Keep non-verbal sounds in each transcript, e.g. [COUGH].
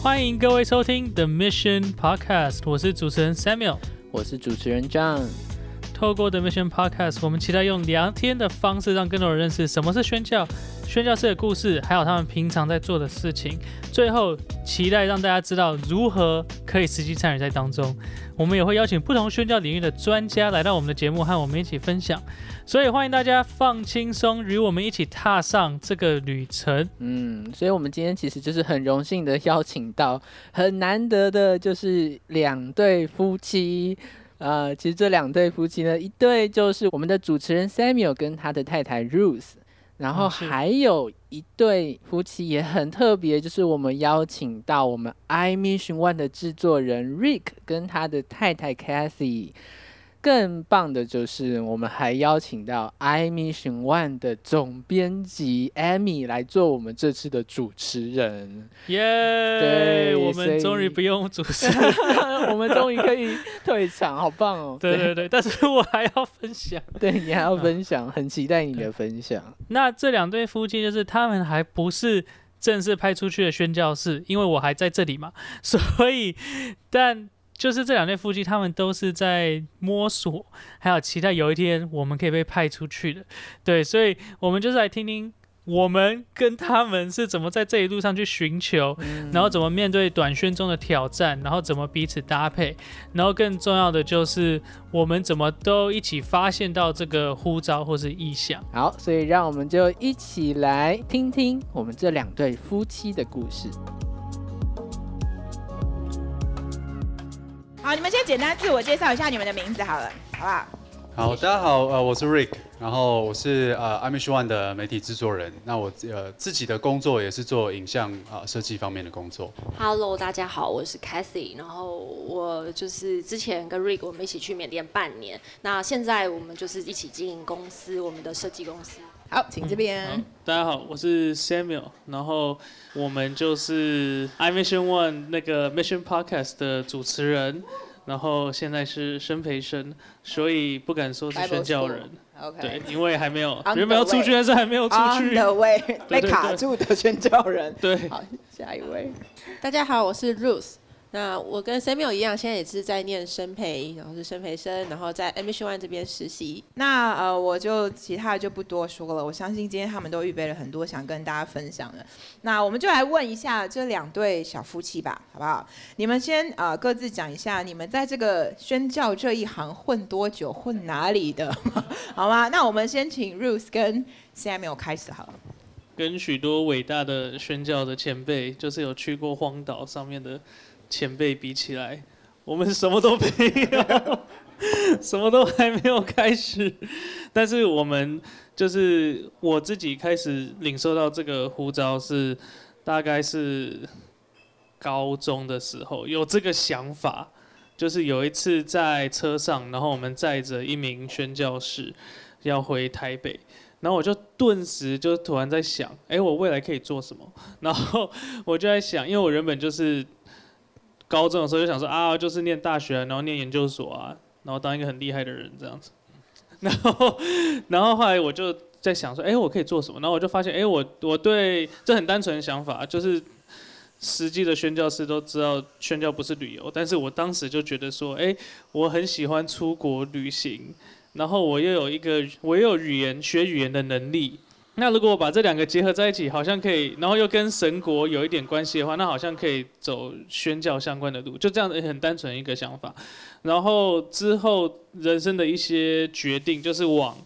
欢迎各位收听 The Mission Podcast，我是主持人 Samuel。我是主持人 John。透过 The Mission Podcast，我们期待用聊天的方式，让更多人认识什么是宣教、宣教士的故事，还有他们平常在做的事情。最后，期待让大家知道如何可以实际参与在当中。我们也会邀请不同宣教领域的专家来到我们的节目，和我们一起分享。所以欢迎大家放轻松，与我们一起踏上这个旅程。嗯，所以我们今天其实就是很荣幸的邀请到很难得的，就是两对夫妻。呃，其实这两对夫妻呢，一对就是我们的主持人 Samuel 跟他的太太 Ruth，然后还有一对夫妻也很特别，就是我们邀请到我们 I Mission One 的制作人 Rick 跟他的太太 Kathy。更棒的就是，我们还邀请到 I Mission One 的总编辑 Amy 来做我们这次的主持人。耶！对，我们终于不用主持，[LAUGHS] 我们终于可以退场，好棒哦！对对对，但是我还要分享，[LAUGHS] 对你还要分享，很期待你的分享。那这两对夫妻就是他们还不是正式派出去的宣教士，因为我还在这里嘛，所以但。就是这两对夫妻，他们都是在摸索，还有期待有一天我们可以被派出去的。对，所以我们就是来听听我们跟他们是怎么在这一路上去寻求，然后怎么面对短宣中的挑战，然后怎么彼此搭配，然后更重要的就是我们怎么都一起发现到这个呼召或是意向。好，所以让我们就一起来听听我们这两对夫妻的故事。好，你们先简单自我介绍一下你们的名字好了，好不好？好，大家好，呃，我是 Rick，然后我是呃 i m i s h One 的媒体制作人。那我呃自己的工作也是做影像啊设计方面的工作。Hello，大家好，我是 Cathy，然后我就是之前跟 Rick 我们一起去缅甸半年，那现在我们就是一起经营公司，我们的设计公司。好，请这边。大家好，我是 Samuel，然后我们就是 I Mission One 那个 Mission Podcast 的主持人，然后现在是生培生，所以不敢说是宣教人。OK。对，因为还没有，原本要出去，但是还没有出去。的位被卡住的宣教人。对。好，下一位。大家好，我是 Ruth。那我跟 Samuel 一样，现在也是在念生培，然后是生培生，然后在 Mission One 这边实习。那呃，我就其他的就不多说了。我相信今天他们都预备了很多想跟大家分享的。那我们就来问一下这两对小夫妻吧，好不好？你们先呃各自讲一下，你们在这个宣教这一行混多久，混哪里的，[LAUGHS] 好吗？那我们先请 Ruth 跟 Samuel 开始好了。跟许多伟大的宣教的前辈，就是有去过荒岛上面的。前辈比起来，我们什么都没有，什么都还没有开始。但是我们就是我自己开始领受到这个呼召是，大概是高中的时候有这个想法，就是有一次在车上，然后我们载着一名宣教士要回台北，然后我就顿时就突然在想，哎，我未来可以做什么？然后 [LAUGHS] 我就在想，因为我原本就是。高中的时候就想说啊，就是念大学，然后念研究所啊，然后当一个很厉害的人这样子。[LAUGHS] 然后，然后后来我就在想说，哎，我可以做什么？然后我就发现，哎，我我对这很单纯的想法，就是实际的宣教师都知道，宣教不是旅游。但是我当时就觉得说，哎，我很喜欢出国旅行，然后我又有一个，我又有语言学语言的能力。那如果我把这两个结合在一起，好像可以，然后又跟神国有一点关系的话，那好像可以走宣教相关的路，就这样子很单纯一个想法。然后之后人生的一些决定，就是往，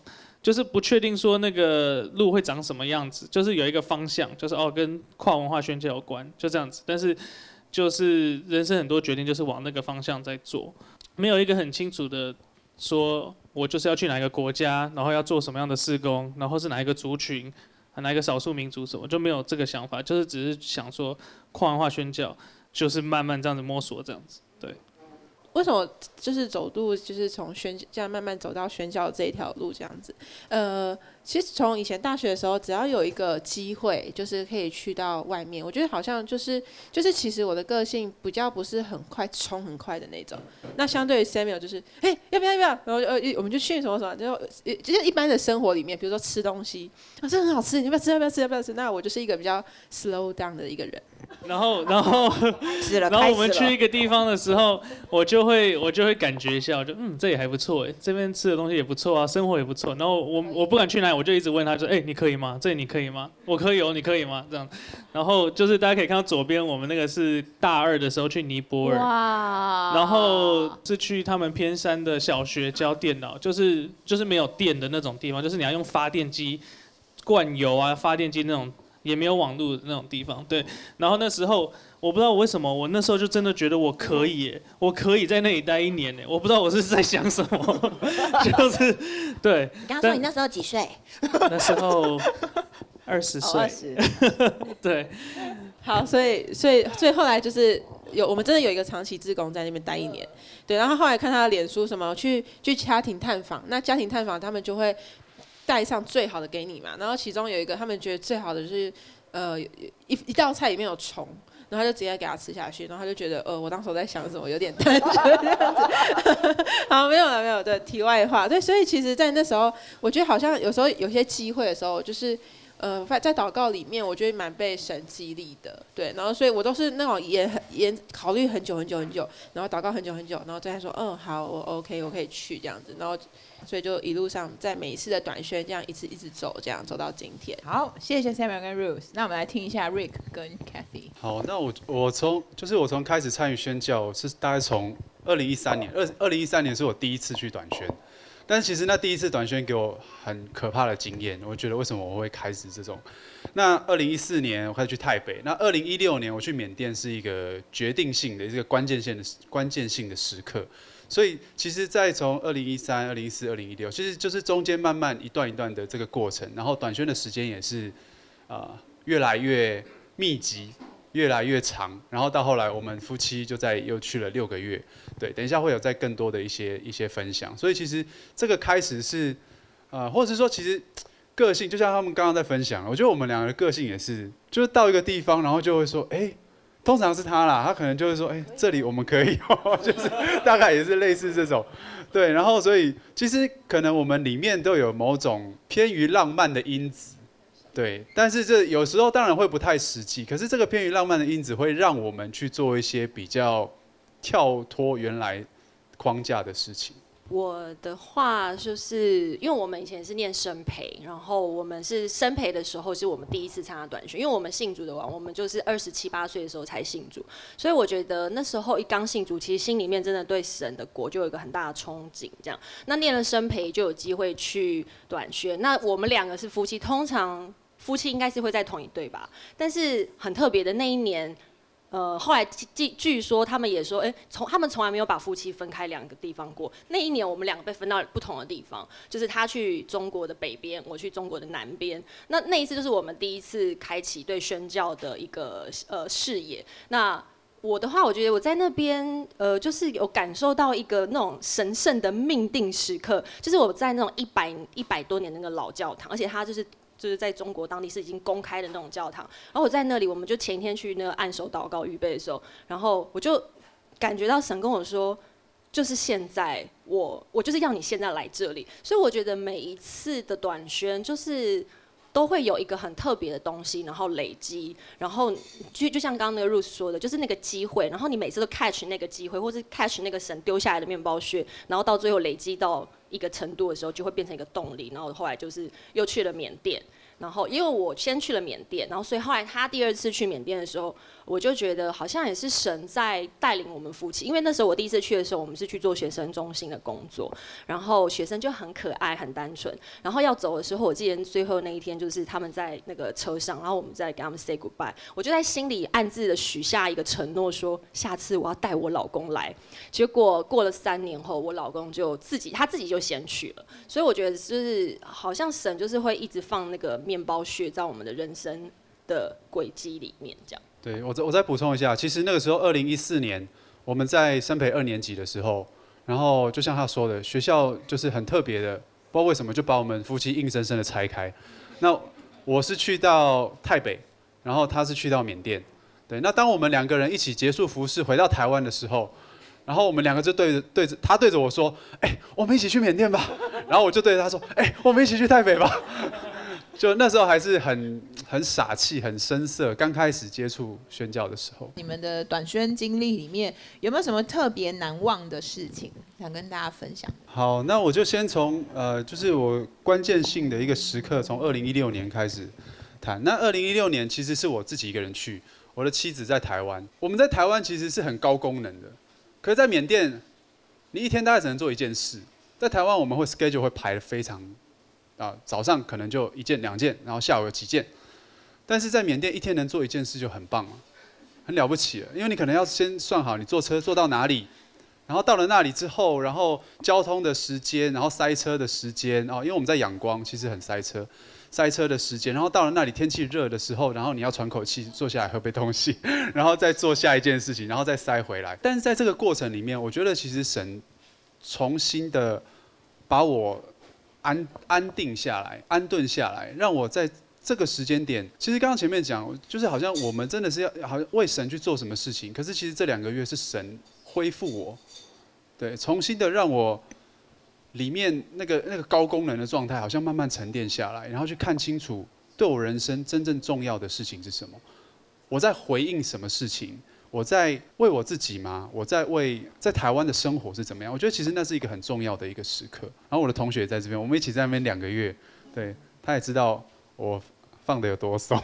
就是不确定说那个路会长什么样子，就是有一个方向，就是哦跟跨文化宣教有关，就这样子。但是就是人生很多决定就是往那个方向在做，没有一个很清楚的说。我就是要去哪一个国家，然后要做什么样的施工，然后是哪一个族群，哪一个少数民族什么，就没有这个想法，就是只是想说跨文化宣教，就是慢慢这样子摸索这样子。对。为什么就是走路，就是从宣这样慢慢走到宣教这一条路这样子？呃，其实从以前大学的时候，只要有一个机会，就是可以去到外面，我觉得好像就是就是其实我的个性比较不是很快冲很快的那种。那相对于 Samuel 就是，哎，要不要要不要？然后呃，我们就去什么什么，就就是一般的生活里面，比如说吃东西，啊，这很好吃，你要不要吃？要不要吃？要不要吃？那我就是一个比较 slow down 的一个人。然后，然后，[LAUGHS] 然后我们去一个地方的时候，我就会，我就会感觉一下，我就嗯，这也还不错哎，这边吃的东西也不错啊，生活也不错。然后我我不敢去哪里，我就一直问他说，哎，你可以吗？这你可以吗？我可以哦，你可以吗？这样。然后就是大家可以看到左边，我们那个是大二的时候去尼泊尔，哇，然后是去他们偏山的小学教电脑，就是就是没有电的那种地方，就是你要用发电机灌油啊，发电机那种。也没有网络的那种地方，对。然后那时候我不知道我为什么，我那时候就真的觉得我可以，我可以在那里待一年呢。我不知道我是在想什么，[LAUGHS] 就是对。你刚刚说你那时候几岁？那时候二十岁。二十。[LAUGHS] 对。好，所以所以所以后来就是有我们真的有一个长期志工在那边待一年，对。然后后来看他的脸书什么，去去家庭探访，那家庭探访他们就会。带上最好的给你嘛，然后其中有一个他们觉得最好的就是，呃，一一道菜里面有虫，然后就直接给他吃下去，然后他就觉得，呃，我当时在想什么，有点这样子。[LAUGHS] 好，没有了，没有的题外话。对，所以其实，在那时候，我觉得好像有时候有些机会的时候，就是。呃，在在祷告里面，我觉得蛮被神激励的，对。然后，所以我都是那种研研考虑很久很久很久，然后祷告很久很久，然后再说，嗯，好，我 OK，我可以去这样子。然后，所以就一路上在每一次的短宣这样一直一直走，这样走到今天。好，谢谢 Samuel 跟 Ruth。那我们来听一下 Rick 跟 Kathy。好，那我我从就是我从开始参与宣教是大概从二零一三年，二二零一三年是我第一次去短宣。但其实那第一次短宣给我很可怕的经验，我觉得为什么我会开始这种？那二零一四年我开始去台北，那二零一六年我去缅甸是一个决定性的、一个关键性的关键性的时刻。所以其实，在从二零一三、二零一四、二零一六，其实就是中间慢慢一段一段的这个过程，然后短宣的时间也是啊越来越密集。越来越长，然后到后来，我们夫妻就在又去了六个月。对，等一下会有再更多的一些一些分享。所以其实这个开始是，呃，或者是说，其实个性就像他们刚刚在分享，我觉得我们两个的个性也是，就是到一个地方，然后就会说，哎，通常是他啦，他可能就会说，哎，这里我们可以，[LAUGHS] 就是大概也是类似这种，对。然后所以其实可能我们里面都有某种偏于浪漫的因子。对，但是这有时候当然会不太实际，可是这个偏于浪漫的因子会让我们去做一些比较跳脱原来框架的事情。我的话就是，因为我们以前是念生培，然后我们是生培的时候是我们第一次参加短训，因为我们信主的晚，我们就是二十七八岁的时候才信主，所以我觉得那时候一刚信主，其实心里面真的对神的国就有一个很大的憧憬。这样，那念了生培就有机会去短宣。那我们两个是夫妻，通常。夫妻应该是会在同一队吧，但是很特别的那一年，呃，后来据据说他们也说，哎，从他们从来没有把夫妻分开两个地方过。那一年我们两个被分到不同的地方，就是他去中国的北边，我去中国的南边。那那一次就是我们第一次开启对宣教的一个呃视野。那我的话，我觉得我在那边呃，就是有感受到一个那种神圣的命定时刻，就是我在那种一百一百多年那个老教堂，而且它就是。就是在中国当地是已经公开的那种教堂，然后我在那里，我们就前一天去那个按手祷告预备的时候，然后我就感觉到神跟我说，就是现在，我我就是要你现在来这里，所以我觉得每一次的短宣就是都会有一个很特别的东西，然后累积，然后就就像刚刚那个 Rose 说的，就是那个机会，然后你每次都 catch 那个机会，或是 catch 那个神丢下来的面包屑，然后到最后累积到。一个程度的时候，就会变成一个动力。然后后来就是又去了缅甸，然后因为我先去了缅甸，然后所以后来他第二次去缅甸的时候。我就觉得好像也是神在带领我们夫妻，因为那时候我第一次去的时候，我们是去做学生中心的工作，然后学生就很可爱、很单纯。然后要走的时候，我记得最后那一天就是他们在那个车上，然后我们在跟他们 say goodbye，我就在心里暗自的许下一个承诺，说下次我要带我老公来。结果过了三年后，我老公就自己他自己就先去了。所以我觉得就是好像神就是会一直放那个面包屑在我们的人生的轨迹里面，这样。对我再我再补充一下，其实那个时候二零一四年我们在生培二年级的时候，然后就像他说的，学校就是很特别的，不知道为什么就把我们夫妻硬生生的拆开。那我是去到台北，然后他是去到缅甸。对，那当我们两个人一起结束服饰回到台湾的时候，然后我们两个就对着对着他对着我说：“哎、我们一起去缅甸吧。”然后我就对着他说：“哎、我们一起去台北吧。” [LAUGHS] 就那时候还是很很傻气、很生涩，刚开始接触宣教的时候。你们的短宣经历里面有没有什么特别难忘的事情想跟大家分享？好，那我就先从呃，就是我关键性的一个时刻，从二零一六年开始谈。那二零一六年其实是我自己一个人去，我的妻子在台湾。我们在台湾其实是很高功能的，可是在缅甸，你一天大概只能做一件事。在台湾我们会 schedule 会排的非常啊、早上可能就一件两件，然后下午有几件。但是在缅甸一天能做一件事就很棒了，很了不起了，因为你可能要先算好你坐车坐到哪里，然后到了那里之后，然后交通的时间，然后塞车的时间哦，因为我们在仰光，其实很塞车，塞车的时间，然后到了那里天气热的时候，然后你要喘口气，坐下来喝杯东西，[LAUGHS] 然后再做下一件事情，然后再塞回来。但是在这个过程里面，我觉得其实神重新的把我安安定下来，安顿下来，让我在这个时间点，其实刚刚前面讲，就是好像我们真的是要好像为神去做什么事情，可是其实这两个月是神恢复我，对，重新的让我里面那个那个高功能的状态，好像慢慢沉淀下来，然后去看清楚对我人生真正重要的事情是什么，我在回应什么事情，我在为我自己吗？我在为在台湾的生活是怎么样？我觉得其实那是一个很重要的一个时刻。然后我的同学也在这边，我们一起在那边两个月，对，他也知道我放的有多松。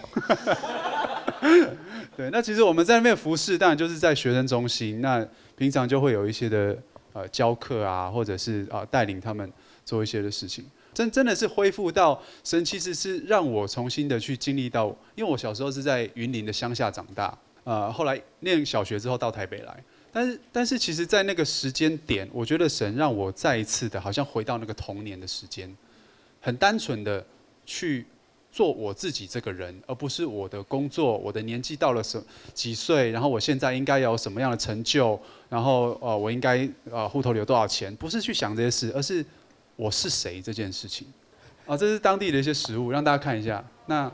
[LAUGHS] 对，那其实我们在那边服侍，当然就是在学生中心，那平常就会有一些的呃教课啊，或者是啊、带领他们做一些的事情。真真的是恢复到神，其实是让我重新的去经历到，因为我小时候是在云林的乡下长大，呃，后来念小学之后到台北来，但是但是其实，在那个时间点，我觉得神让我再一次的，好像回到那个童年的时间，很单纯的去做我自己这个人，而不是我的工作，我的年纪到了什几岁，然后我现在应该有什么样的成就，然后呃，我应该呃户头里有多少钱，不是去想这些事，而是我是谁这件事情。啊，这是当地的一些食物，让大家看一下。那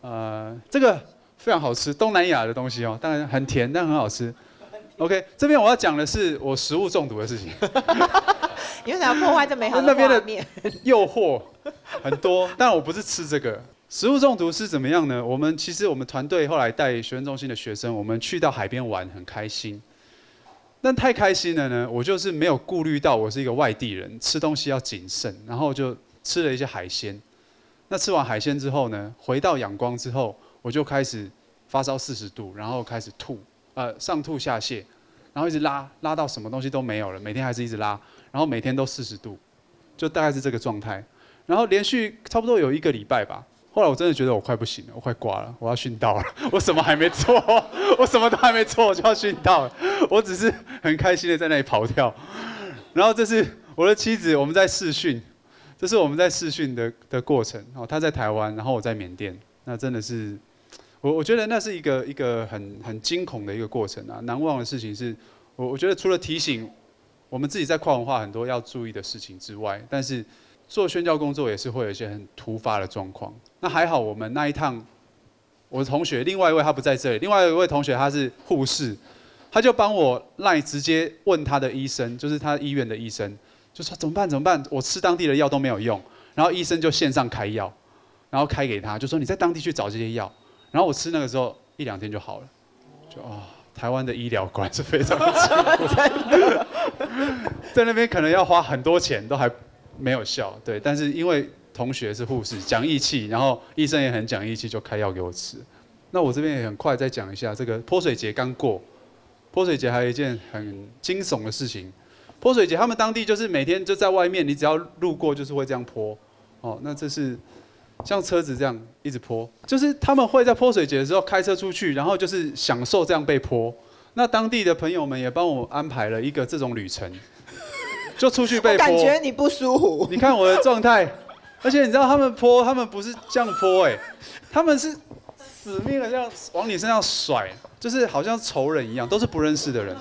呃，这个非常好吃，东南亚的东西哦，当然很甜，但很好吃。OK，这边我要讲的是我食物中毒的事情。[LAUGHS] 你为想要破坏这美好的那边的面。诱惑很多，但我不是吃这个。食物中毒是怎么样呢？我们其实我们团队后来带学生中心的学生，我们去到海边玩，很开心。但太开心了呢，我就是没有顾虑到我是一个外地人，吃东西要谨慎，然后就吃了一些海鲜。那吃完海鲜之后呢，回到阳光之后，我就开始发烧四十度，然后开始吐，呃，上吐下泻，然后一直拉，拉到什么东西都没有了，每天还是一直拉，然后每天都四十度，就大概是这个状态。然后连续差不多有一个礼拜吧，后来我真的觉得我快不行了，我快挂了，我要殉道了。[LAUGHS] 我什么还没做，我什么都还没做，我就要殉道了。我只是很开心的在那里跑跳。然后这是我的妻子，我们在试训，这是我们在试训的的过程。哦，她在台湾，然后我在缅甸，那真的是，我我觉得那是一个一个很很惊恐的一个过程啊。难忘的事情是，我我觉得除了提醒我们自己在跨文化很多要注意的事情之外，但是做宣教工作也是会有一些很突发的状况。那还好，我们那一趟，我的同学另外一位他不在这里，另外一位同学他是护士，他就帮我赖直接问他的医生，就是他医院的医生，就说怎么办怎么办？我吃当地的药都没有用，然后医生就线上开药，然后开给他，就说你在当地去找这些药，然后我吃那个时候一两天就好了，就啊、台湾的医疗观是非常 [LAUGHS] 的，在那边可能要花很多钱都还没有效，对，但是因为同学是护士，讲义气，然后医生也很讲义气，就开药给我吃。那我这边也很快再讲一下，这个泼水节刚过，泼水节还有一件很惊悚的事情。泼水节他们当地就是每天就在外面，你只要路过就是会这样泼。哦，那这是像车子这样一直泼，就是他们会在泼水节的时候开车出去，然后就是享受这样被泼。那当地的朋友们也帮我安排了一个这种旅程，就出去被 [LAUGHS] 泼。感觉你不舒服。你看我的状态，而且你知道他们泼，他们不是这样泼哎、他们是死命的这样往你身上甩，就是好像仇人一样，都是不认识的人，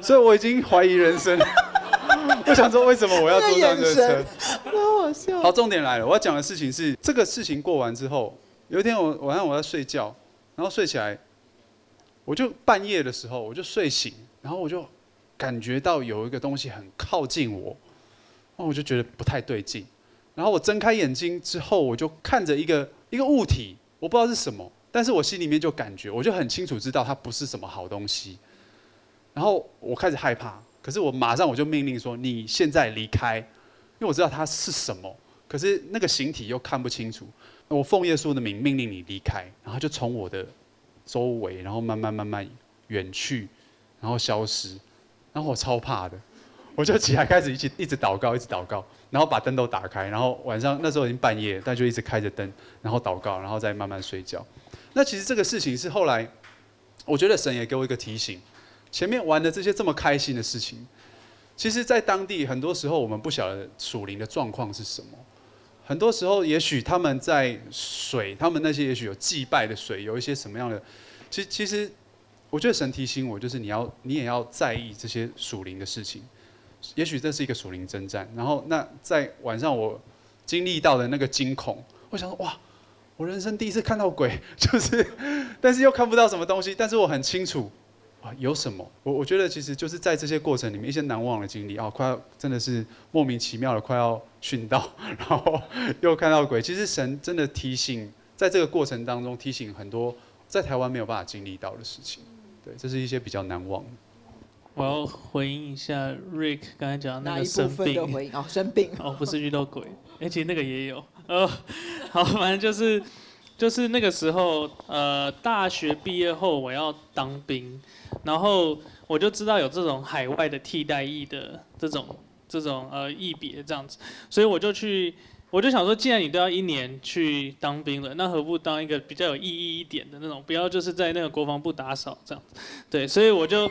所以我已经怀疑人生。[LAUGHS] 我想说，为什么我要坐上这个车？好笑。好，重点来了，我要讲的事情是，这个事情过完之后，有一天我晚上我在睡觉，然后睡起来，我就半夜的时候我就睡醒，然后我就感觉到有一个东西很靠近我，然后我就觉得不太对劲，然后我睁开眼睛之后，我就看着一个一个物体，我不知道是什么，但是我心里面就感觉，我就很清楚知道它不是什么好东西，然后我开始害怕，可是我马上我就命令说，你现在离开。因为我知道它是什么，可是那个形体又看不清楚。我奉耶稣的名命令你离开，然后就从我的周围，然后慢慢慢慢远去，然后消失。然后我超怕的，我就起来开始一起一直祷告，一直祷告，然后把灯都打开，然后晚上那时候已经半夜，但就一直开着灯，然后祷告，然后再慢慢睡觉。那其实这个事情是后来，我觉得神也给我一个提醒：前面玩的这些这么开心的事情。其实，在当地很多时候，我们不晓得属灵的状况是什么。很多时候，也许他们在水，他们那些也许有祭拜的水，有一些什么样的？其实，其实，我觉得神提醒我，就是你要，你也要在意这些属灵的事情。也许这是一个属灵征战。然后，那在晚上我经历到的那个惊恐，我想说，哇，我人生第一次看到鬼，[LAUGHS] 就是，但是又看不到什么东西，但是我很清楚。啊，有什么？我我觉得其实就是在这些过程里面，一些难忘的经历啊，快要真的是莫名其妙的快要殉道，然后 [LAUGHS] 又看到鬼。其实神真的提醒，在这个过程当中提醒很多在台湾没有办法经历到的事情。对，这是一些比较难忘的。我要回应一下 Rick 刚才讲那个生病哦，生病哦，不是遇到鬼，而且那个也有。呃，好，反正就是就是那个时候，呃，大学毕业后我要当兵。然后我就知道有这种海外的替代役的这种这种呃役别这样子，所以我就去，我就想说，既然你都要一年去当兵了，那何不当一个比较有意义一点的那种，不要就是在那个国防部打扫这样子，对，所以我就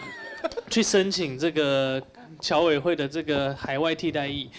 去申请这个侨委会的这个海外替代役，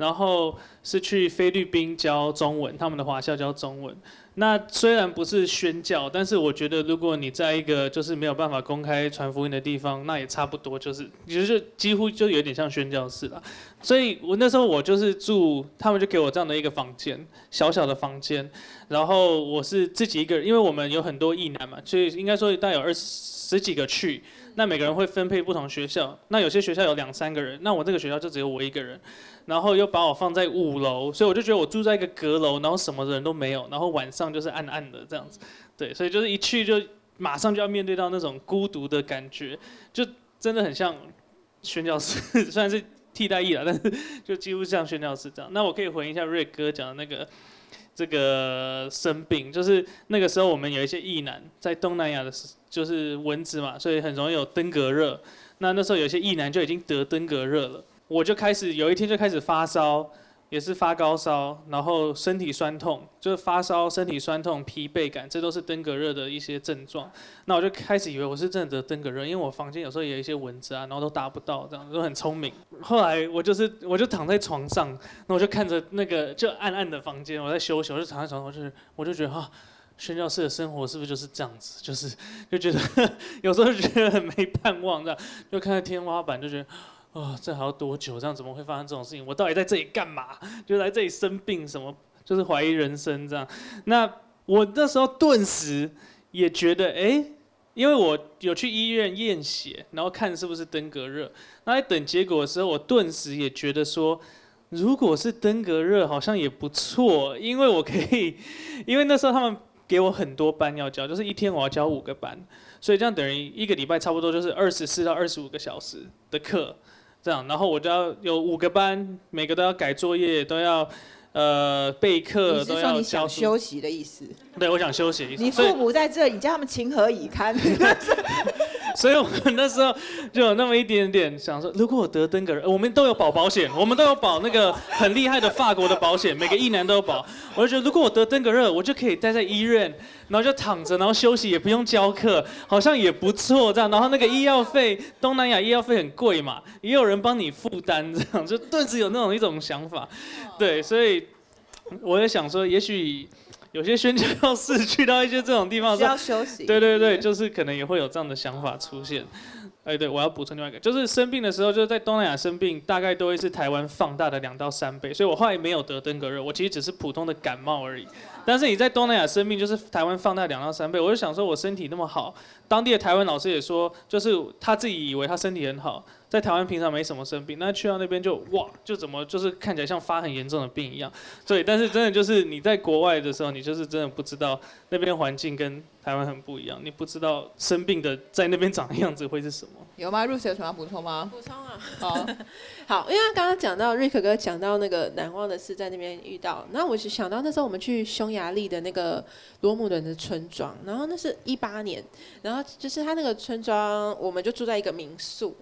然后是去菲律宾教中文，他们的华校教中文。那虽然不是宣教，但是我觉得如果你在一个就是没有办法公开传福音的地方，那也差不多，就是就是几乎就有点像宣教士了。所以我那时候我就是住，他们就给我这样的一个房间，小小的房间，然后我是自己一个人，因为我们有很多艺男嘛，所以应该说大概有二十十几个去，那每个人会分配不同学校，那有些学校有两三个人，那我这个学校就只有我一个人。然后又把我放在五楼，所以我就觉得我住在一个阁楼，然后什么人都没有，然后晚上就是暗暗的这样子，对，所以就是一去就马上就要面对到那种孤独的感觉，就真的很像宣教师，[LAUGHS] 虽然是替代役了，但是就几乎像宣教师这样。那我可以回应一下瑞哥讲的那个这个生病，就是那个时候我们有一些异男在东南亚的，就是蚊子嘛，所以很容易有登革热。那那时候有些异男就已经得登革热了。我就开始有一天就开始发烧，也是发高烧，然后身体酸痛，就是发烧、身体酸痛、疲惫感，这都是登革热的一些症状。那我就开始以为我是真的得登革热，因为我房间有时候也有一些蚊子啊，然后都打不到，这样都很聪明。后来我就是我就躺在床上，那我就看着那个就暗暗的房间，我在休息，我就躺在床上，我就我就觉得哈，宣教士的生活是不是就是这样子？就是就觉得 [LAUGHS] 有时候觉得很没盼望，这样就看着天花板就觉得。啊，这还要多久？这样怎么会发生这种事情？我到底在这里干嘛？[LAUGHS] 就来这里生病什么？就是怀疑人生这样。那我那时候顿时也觉得，哎，因为我有去医院验血，然后看是不是登革热。那在等结果的时候，我顿时也觉得说，如果是登革热，好像也不错，因为我可以，[LAUGHS] 因为那时候他们给我很多班要教，就是一天我要教五个班，所以这样等于一个礼拜差不多就是二十四到二十五个小时的课。这样，然后我就要有五个班，每个都要改作业，都要呃备课，都要你想休息的意思？对，我想休息。你父母在这，你叫他们情何以堪？[LAUGHS] 所以我们那时候就有那么一点点想说，如果我得登革热，我们都有保保险，我们都有保那个很厉害的法国的保险，每个一男都有保。我就觉得，如果我得登革热，我就可以待在医院，然后就躺着，然后休息，也不用教课，好像也不错这样。然后那个医药费，东南亚医药费很贵嘛，也有人帮你负担，这样就顿时有那种一种想法。对，所以我也想说，也许。有些宣教士去到一些这种地方的需要休息。对对对，就是可能也会有这样的想法出现。哎，对，我要补充另外一个，就是生病的时候，就是在东南亚生病，大概都会是台湾放大的两到三倍。所以我后来没有得登革热，我其实只是普通的感冒而已。但是你在东南亚生病，就是台湾放大两到三倍。我就想说，我身体那么好，当地的台湾老师也说，就是他自己以为他身体很好，在台湾平常没什么生病，那去到那边就哇，就怎么就是看起来像发很严重的病一样。对，但是真的就是你在国外的时候，你就是真的不知道那边环境跟台湾很不一样，你不知道生病的在那边长的样子会是什么。有吗？Rose 有什么要补充吗？补充啊，好，[LAUGHS] 好，因为刚刚讲到瑞克哥讲到那个难忘的事在那边遇到，然后我就想到那时候我们去匈牙利的那个罗姆人的村庄，然后那是一八年，然后就是他那个村庄，我们就住在一个民宿。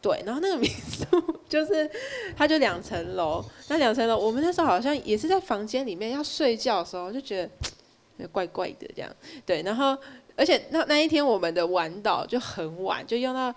对，然后那个民宿就是，它就两层楼，那两层楼，我们那时候好像也是在房间里面要睡觉的时候，就觉得 [TSK] 怪怪的这样。对，然后而且那那一天我们的晚岛就很晚，就用到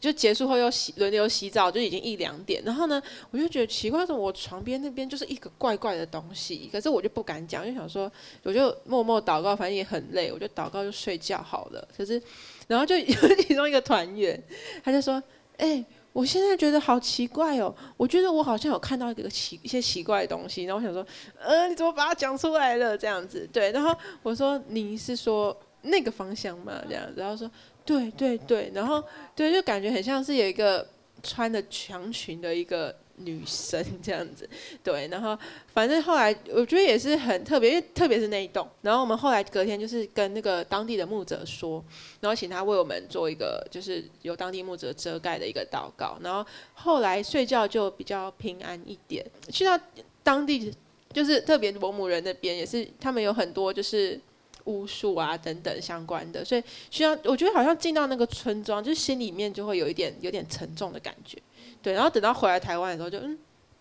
就结束后又洗轮流洗澡，就已经一两点。然后呢，我就觉得奇怪，怎么我床边那边就是一个怪怪的东西？可是我就不敢讲，就想说，我就默默祷告，反正也很累，我就祷告就睡觉好了。可是，[LAUGHS] 然后就有其中一个团员，他就说：“哎、我现在觉得好奇怪哦，我觉得我好像有看到一个奇一些奇怪的东西。”然后我想说：“呃，你怎么把它讲出来了？”这样子，对。然后我说：“你是说那个方向嘛？”这样，然后说。对对对，然后对，就感觉很像是有一个穿的长裙的一个女生这样子，对，然后反正后来我觉得也是很特别，因为特别是那一栋，然后我们后来隔天就是跟那个当地的牧者说，然后请他为我们做一个就是由当地牧者遮盖的一个祷告，然后后来睡觉就比较平安一点，去到当地就是特别伯母人那边也是，他们有很多就是。巫术啊等等相关的，所以需要我觉得好像进到那个村庄，就心里面就会有一点有点沉重的感觉，对。然后等到回来台湾的时候就，嗯，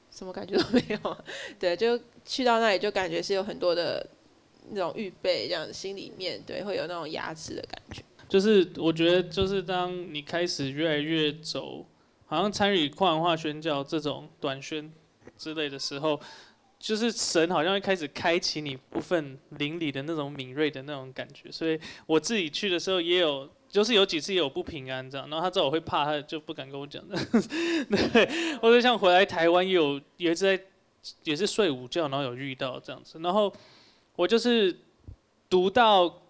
什么感觉都没有，对，就去到那里就感觉是有很多的那种预备，这样心里面对会有那种压制的感觉。就是我觉得，就是当你开始越来越走，好像参与跨文化宣教这种短宣之类的时候，就是神好像会开始开启你部分灵里的那种敏锐的那种感觉。所以我自己去的时候也有，就是有几次也有不平安这样，然后他知道我会怕，他就不敢跟我讲的。[LAUGHS] 对，或者像回来台湾也有也是在也是睡午觉，然后有遇到这样子，然后我就是读到。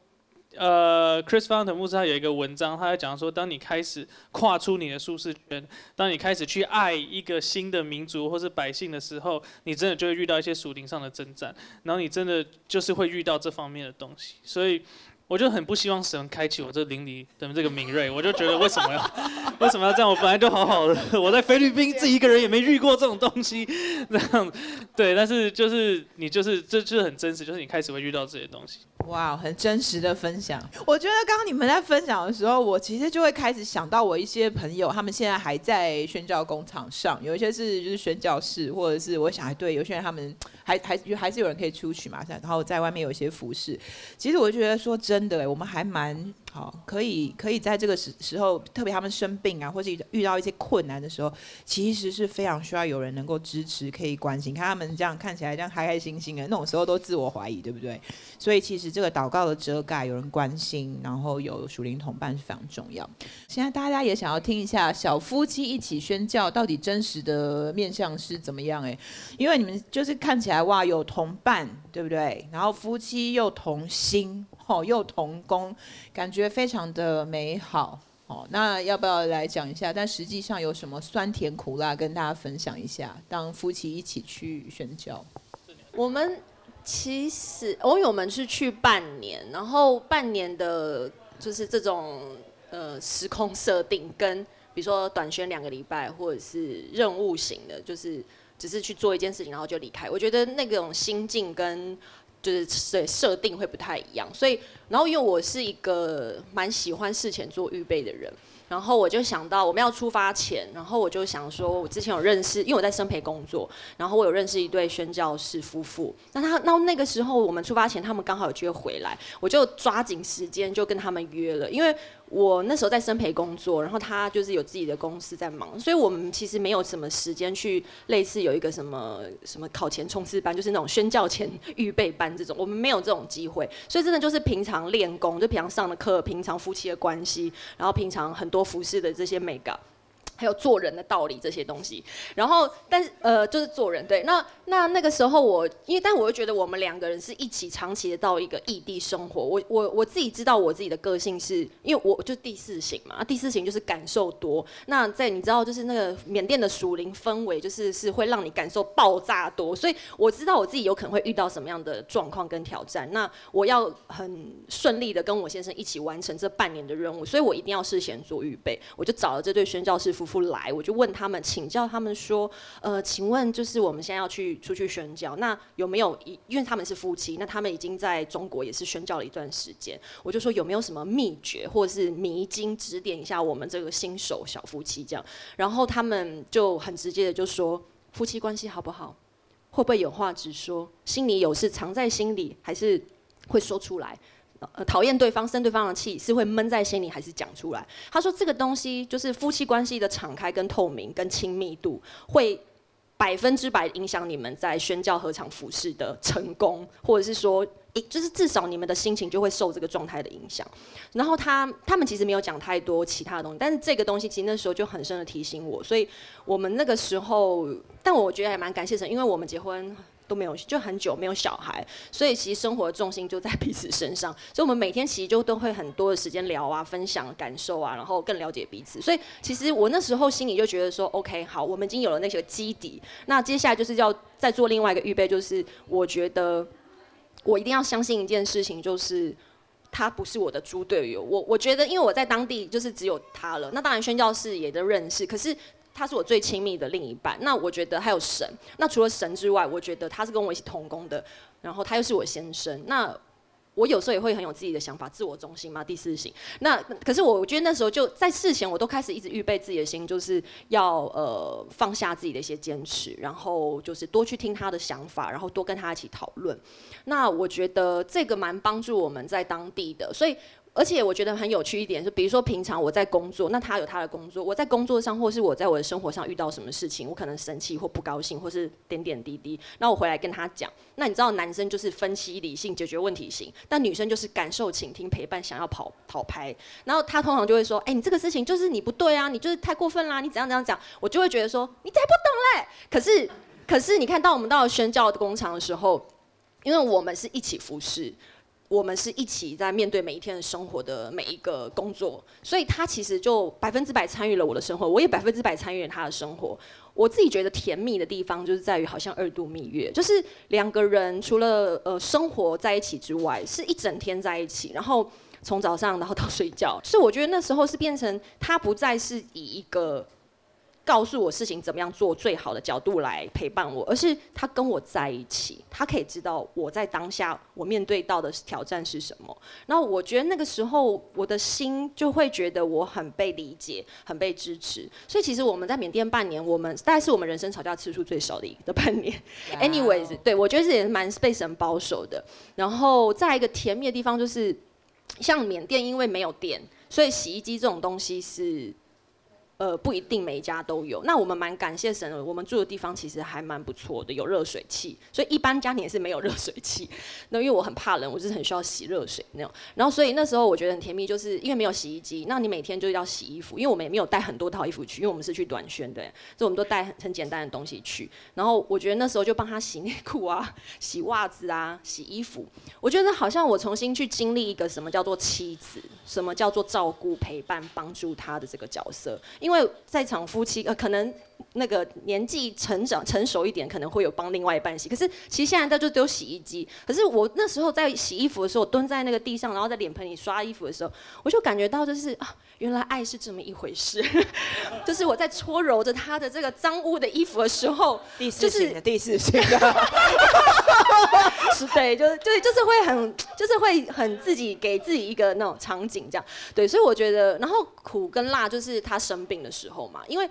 呃，Chris Fountain 牧师他有一个文章，他在讲说，当你开始跨出你的舒适圈，当你开始去爱一个新的民族或是百姓的时候，你真的就会遇到一些属灵上的征战，然后你真的就是会遇到这方面的东西，所以我就很不希望神开启我这灵里的这个敏锐，我就觉得为什么要 [LAUGHS] 为什么要这样？我本来就好好的，我在菲律宾自己一个人也没遇过这种东西，这样对，但是就是你就是这就是很真实，就是你开始会遇到这些东西。哇，很真实的分享。我觉得刚刚你们在分享的时候，我其实就会开始想到我一些朋友，他们现在还在宣教工厂上，有一些是就是宣教室，或者是我想，对，有些人他们还还还是有人可以出去嘛，然后在外面有一些服饰。其实我觉得说真的，我们还蛮好，可以可以在这个时时候，特别他们生病啊，或是遇到一些困难的时候，其实是非常需要有人能够支持，可以关心。看他们这样看起来这样开开心心的，那种时候都自我怀疑，对不对？所以其实这个祷告的遮盖，有人关心，然后有属灵同伴是非常重要。现在大家也想要听一下小夫妻一起宣教到底真实的面相是怎么样？哎，因为你们就是看起来哇，有同伴，对不对？然后夫妻又同心，哦，又同工，感觉非常的美好。哦，那要不要来讲一下？但实际上有什么酸甜苦辣，跟大家分享一下？当夫妻一起去宣教，我们其实，因为我们是去半年，然后半年的，就是这种呃时空设定，跟比如说短宣两个礼拜，或者是任务型的，就是只是去做一件事情，然后就离开。我觉得那种心境跟就是设设定会不太一样，所以，然后因为我是一个蛮喜欢事前做预备的人。然后我就想到我们要出发前，然后我就想说，我之前有认识，因为我在生培工作，然后我有认识一对宣教士夫妇。那他那那个时候我们出发前，他们刚好有机会回来，我就抓紧时间就跟他们约了，因为我那时候在生培工作，然后他就是有自己的公司在忙，所以我们其实没有什么时间去类似有一个什么什么考前冲刺班，就是那种宣教前预备班这种，我们没有这种机会，所以真的就是平常练功，就平常上的课，平常夫妻的关系，然后平常很多服饰的这些美感。还有做人的道理这些东西，然后但是呃就是做人对，那那那个时候我因为但我又觉得我们两个人是一起长期的到一个异地生活，我我我自己知道我自己的个性是因为我就第四型嘛，第四型就是感受多，那在你知道就是那个缅甸的属灵氛围就是是会让你感受爆炸多，所以我知道我自己有可能会遇到什么样的状况跟挑战，那我要很顺利的跟我先生一起完成这半年的任务，所以我一定要事先做预备，我就找了这对宣教师夫。夫来，我就问他们，请教他们说，呃，请问就是我们现在要去出去宣教，那有没有一，因为他们是夫妻，那他们已经在中国也是宣教了一段时间，我就说有没有什么秘诀或者是迷津指点一下我们这个新手小夫妻这样，然后他们就很直接的就说，夫妻关系好不好，会不会有话直说，心里有事藏在心里，还是会说出来。呃，讨厌对方、生对方的气，是会闷在心里，还是讲出来？他说这个东西就是夫妻关系的敞开、跟透明、跟亲密度，会百分之百影响你们在宣教合场服饰的成功，或者是说，一就是至少你们的心情就会受这个状态的影响。然后他他们其实没有讲太多其他的东西，但是这个东西其实那时候就很深的提醒我，所以我们那个时候，但我觉得还蛮感谢神，因为我们结婚。都没有，就很久没有小孩，所以其实生活的重心就在彼此身上，所以我们每天其实就都会很多的时间聊啊，分享感受啊，然后更了解彼此。所以其实我那时候心里就觉得说，OK，好，我们已经有了那些基底，那接下来就是要再做另外一个预备，就是我觉得我一定要相信一件事情，就是他不是我的猪队友。我我觉得，因为我在当地就是只有他了，那当然宣教士也都认识，可是。他是我最亲密的另一半，那我觉得还有神。那除了神之外，我觉得他是跟我一起同工的，然后他又是我先生。那我有时候也会很有自己的想法，自我中心嘛，第四型。那可是我，觉得那时候就在事前，我都开始一直预备自己的心，就是要呃放下自己的一些坚持，然后就是多去听他的想法，然后多跟他一起讨论。那我觉得这个蛮帮助我们在当地的，所以。而且我觉得很有趣一点，是比如说平常我在工作，那他有他的工作，我在工作上或是我在我的生活上遇到什么事情，我可能生气或不高兴，或是点点滴滴，那我回来跟他讲。那你知道男生就是分析理性解决问题型，但女生就是感受倾听陪伴，想要跑跑拍。然后他通常就会说：“哎，你这个事情就是你不对啊，你就是太过分啦，你怎样怎样讲。”我就会觉得说：“你才不懂嘞。”可是可是你看到我们到了宣教的工厂的时候，因为我们是一起服侍。我们是一起在面对每一天的生活的每一个工作，所以他其实就百分之百参与了我的生活，我也百分之百参与了他的生活。我自己觉得甜蜜的地方就是在于好像二度蜜月，就是两个人除了呃生活在一起之外，是一整天在一起，然后从早上然后到睡觉。所以我觉得那时候是变成他不再是以一个。告诉我事情怎么样做最好的角度来陪伴我，而是他跟我在一起，他可以知道我在当下我面对到的挑战是什么。然后我觉得那个时候我的心就会觉得我很被理解，很被支持。所以其实我们在缅甸半年，我们大概是我们人生吵架次数最少的一个半年。[LAUGHS] Anyways，对我觉得这也是蛮被神保守的。然后再一个甜蜜的地方就是，像缅甸因为没有电，所以洗衣机这种东西是。呃，不一定每一家都有。那我们蛮感谢神的，我们住的地方其实还蛮不错的，有热水器。所以一般家庭也是没有 [LAUGHS] 热水器。那因为我很怕冷，我就是很需要洗热水那种。然后所以那时候我觉得很甜蜜，就是因为没有洗衣机，那你每天就要洗衣服。因为我们也没有带很多套衣服去，因为我们是去短宣的，所以我们都带很很简单的东西去。然后我觉得那时候就帮他洗内裤啊、洗袜子啊、洗衣服。我觉得好像我重新去经历一个什么叫做妻子，什么叫做照顾、陪伴、帮助他的这个角色。因为在场夫妻呃，可能那个年纪成长成熟一点，可能会有帮另外一半洗。可是其实现在大家就丢洗衣机。可是我那时候在洗衣服的时候，蹲在那个地上，然后在脸盆里刷衣服的时候，我就感觉到就是啊，原来爱是这么一回事。[LAUGHS] 就是我在搓揉着他的这个脏污的衣服的时候，[LAUGHS] 第四性的第四性的，是，对，就是就是就是会很就是会很自己给自己一个那种场景这样。对，所以我觉得，然后苦跟辣就是他生病的时候嘛，因为。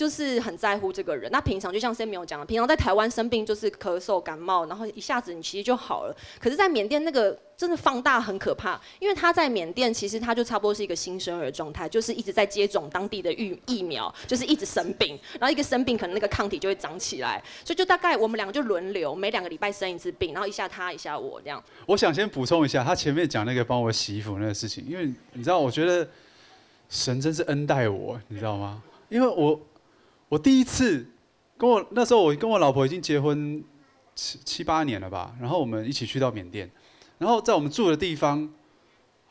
就是很在乎这个人。那平常就像 Sam 有讲的，平常在台湾生病就是咳嗽、感冒，然后一下子你其实就好了。可是，在缅甸那个真的放大很可怕，因为他在缅甸其实他就差不多是一个新生儿状态，就是一直在接种当地的疫疫苗，就是一直生病，然后一个生病可能那个抗体就会长起来，所以就大概我们两个就轮流，每两个礼拜生一次病，然后一下他一下我这样。我想先补充一下，他前面讲那个帮我洗衣服那个事情，因为你知道，我觉得神真是恩待我，你知道吗？因为我我第一次跟我那时候我跟我老婆已经结婚七七八年了吧，然后我们一起去到缅甸，然后在我们住的地方，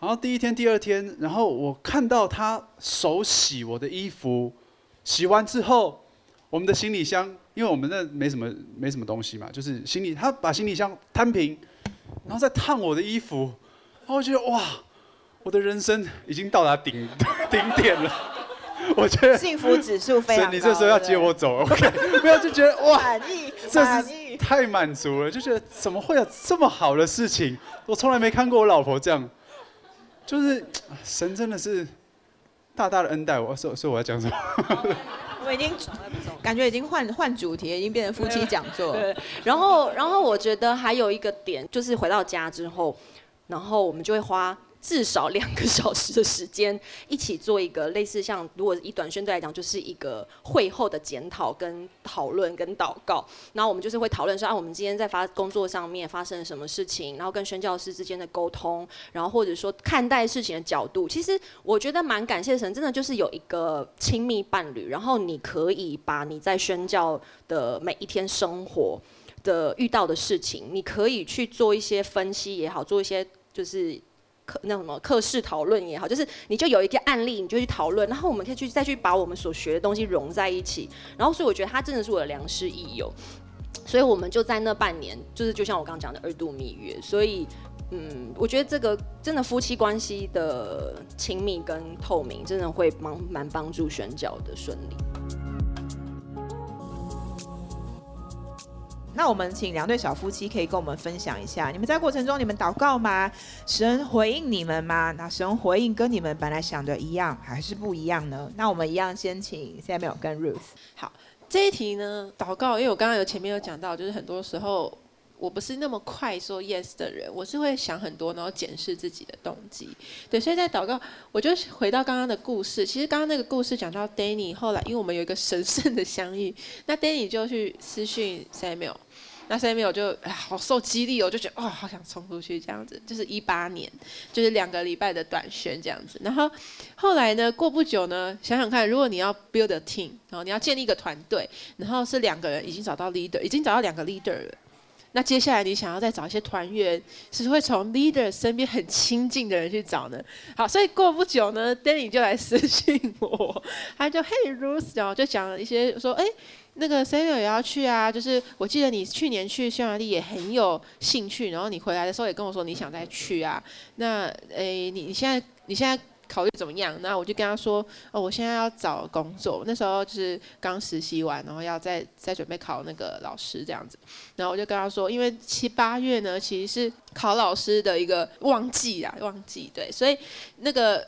然后第一天第二天，然后我看到他手洗我的衣服，洗完之后，我们的行李箱，因为我们那没什么没什么东西嘛，就是行李他把行李箱摊平，然后再烫我的衣服，然后我觉得哇，我的人生已经到达顶 [LAUGHS] 顶点了，[LAUGHS] 我觉得。幸福指数非常高。所以你这时候要接我走，OK？不要就觉得 [LAUGHS] 哇，满意，这满是意。太满足了，就觉得怎么会有这么好的事情？我从来没看过我老婆这样，就是神真的是大大的恩待我。所以所以我要讲什么？[LAUGHS] 我已经感觉已经换换主题，已经变成夫妻讲座。对，然后然后我觉得还有一个点就是回到家之后，然后我们就会花。至少两个小时的时间，一起做一个类似像，如果以短宣队来讲，就是一个会后的检讨、跟讨论、跟祷告。然后我们就是会讨论说，啊，我们今天在发工作上面发生了什么事情，然后跟宣教师之间的沟通，然后或者说看待事情的角度。其实我觉得蛮感谢神，真的就是有一个亲密伴侣，然后你可以把你在宣教的每一天生活的遇到的事情，你可以去做一些分析也好，做一些就是。课那什么课室讨论也好，就是你就有一个案例，你就去讨论，然后我们可以去再去把我们所学的东西融在一起，然后所以我觉得他真的是我的良师益友，所以我们就在那半年，就是就像我刚刚讲的二度蜜月，所以嗯，我觉得这个真的夫妻关系的亲密跟透明，真的会蛮蛮帮助宣教的顺利。那我们请两对小夫妻可以跟我们分享一下，你们在过程中你们祷告吗？神回应你们吗？那神回应跟你们本来想的一样还是不一样呢？那我们一样先请 Samuel 跟 Ruth。好，这一题呢，祷告，因为我刚刚有前面有讲到，就是很多时候我不是那么快说 yes 的人，我是会想很多，然后检视自己的动机。对，所以在祷告，我就回到刚刚的故事。其实刚刚那个故事讲到 Danny 后来，因为我们有一个神圣的相遇，[LAUGHS] 那 Danny 就去私讯 Samuel。那 Samuel 就好受激励，哦就觉得哇，好想冲出去这样子。就是一八年，就是两个礼拜的短宣这样子。然后后来呢，过不久呢，想想看，如果你要 build a team，然后你要建立一个团队，然后是两个人已经找到 leader，已经找到两个 leader 了。那接下来你想要再找一些团员，是会从 leader 身边很亲近的人去找呢？好，所以过不久呢，Danny 就来私信我，他就 Hey Ruth，然后就讲了一些说，哎。那个 Samuel 也要去啊，就是我记得你去年去匈牙利也很有兴趣，然后你回来的时候也跟我说你想再去啊。那诶，你你现在你现在考虑怎么样？那我就跟他说，哦，我现在要找工作，那时候就是刚实习完，然后要再再准备考那个老师这样子。然后我就跟他说，因为七八月呢其实是考老师的一个旺季啊，旺季对，所以那个。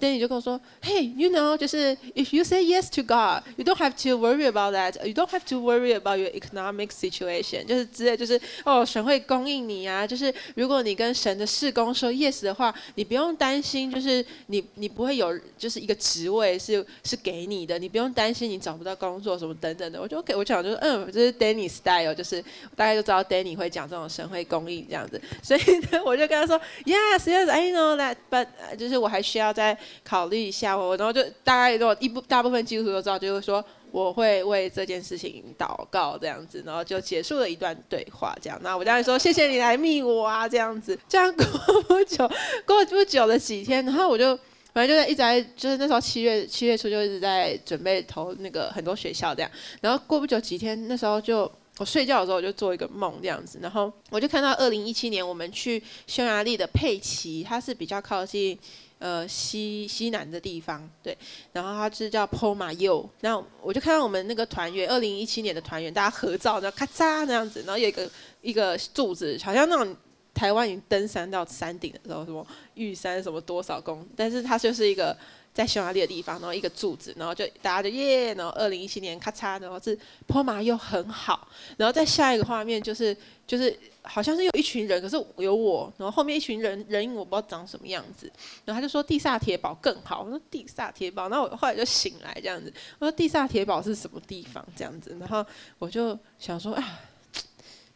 Danny 就跟我说，Hey，you know，就是 if you say yes to God，you don't have to worry about that，you don't have to worry about your economic situation，就是之类，就是哦，神会供应你啊，就是如果你跟神的事工说 yes 的话，你不用担心，就是你你不会有就是一个职位是是给你的，你不用担心你找不到工作什么等等的。我就 OK，我讲就是嗯，这是 Danny style，就是大家就知道 Danny 会讲这种神会供应这样子，所以呢，我就跟他说，Yes，Yes，I know that，but 就是我还需要在考虑一下我，然后就大概如果一部大部分基督徒都知道，就是说我会为这件事情祷告这样子，然后就结束了一段对话这样。那我当然说谢谢你来密我啊这样子。这样过不久，过不久的几天，然后我就反正就在一直在，就是那时候七月七月初就一直在准备投那个很多学校这样。然后过不久几天，那时候就我睡觉的时候我就做一个梦这样子，然后我就看到二零一七年我们去匈牙利的佩奇，它是比较靠近。呃，西西南的地方，对，然后它是叫 p o m a U，那我就看到我们那个团员，二零一七年的团员，大家合照，然后咔嚓那样子，然后有一个一个柱子，好像那种台湾已经登山到山顶的时候，什么玉山什么多少公，但是它就是一个在匈牙利的地方，然后一个柱子，然后就大家就耶，然后二零一七年咔嚓，然后是坡马又很好，然后再下一个画面就是就是好像是有一群人，可是有我，然后后面一群人人影我不知道长什么样子，然后他就说地萨铁堡更好，我说地萨铁堡，然后我后来就醒来这样子，我说地萨铁堡是什么地方这样子，然后我就想说啊。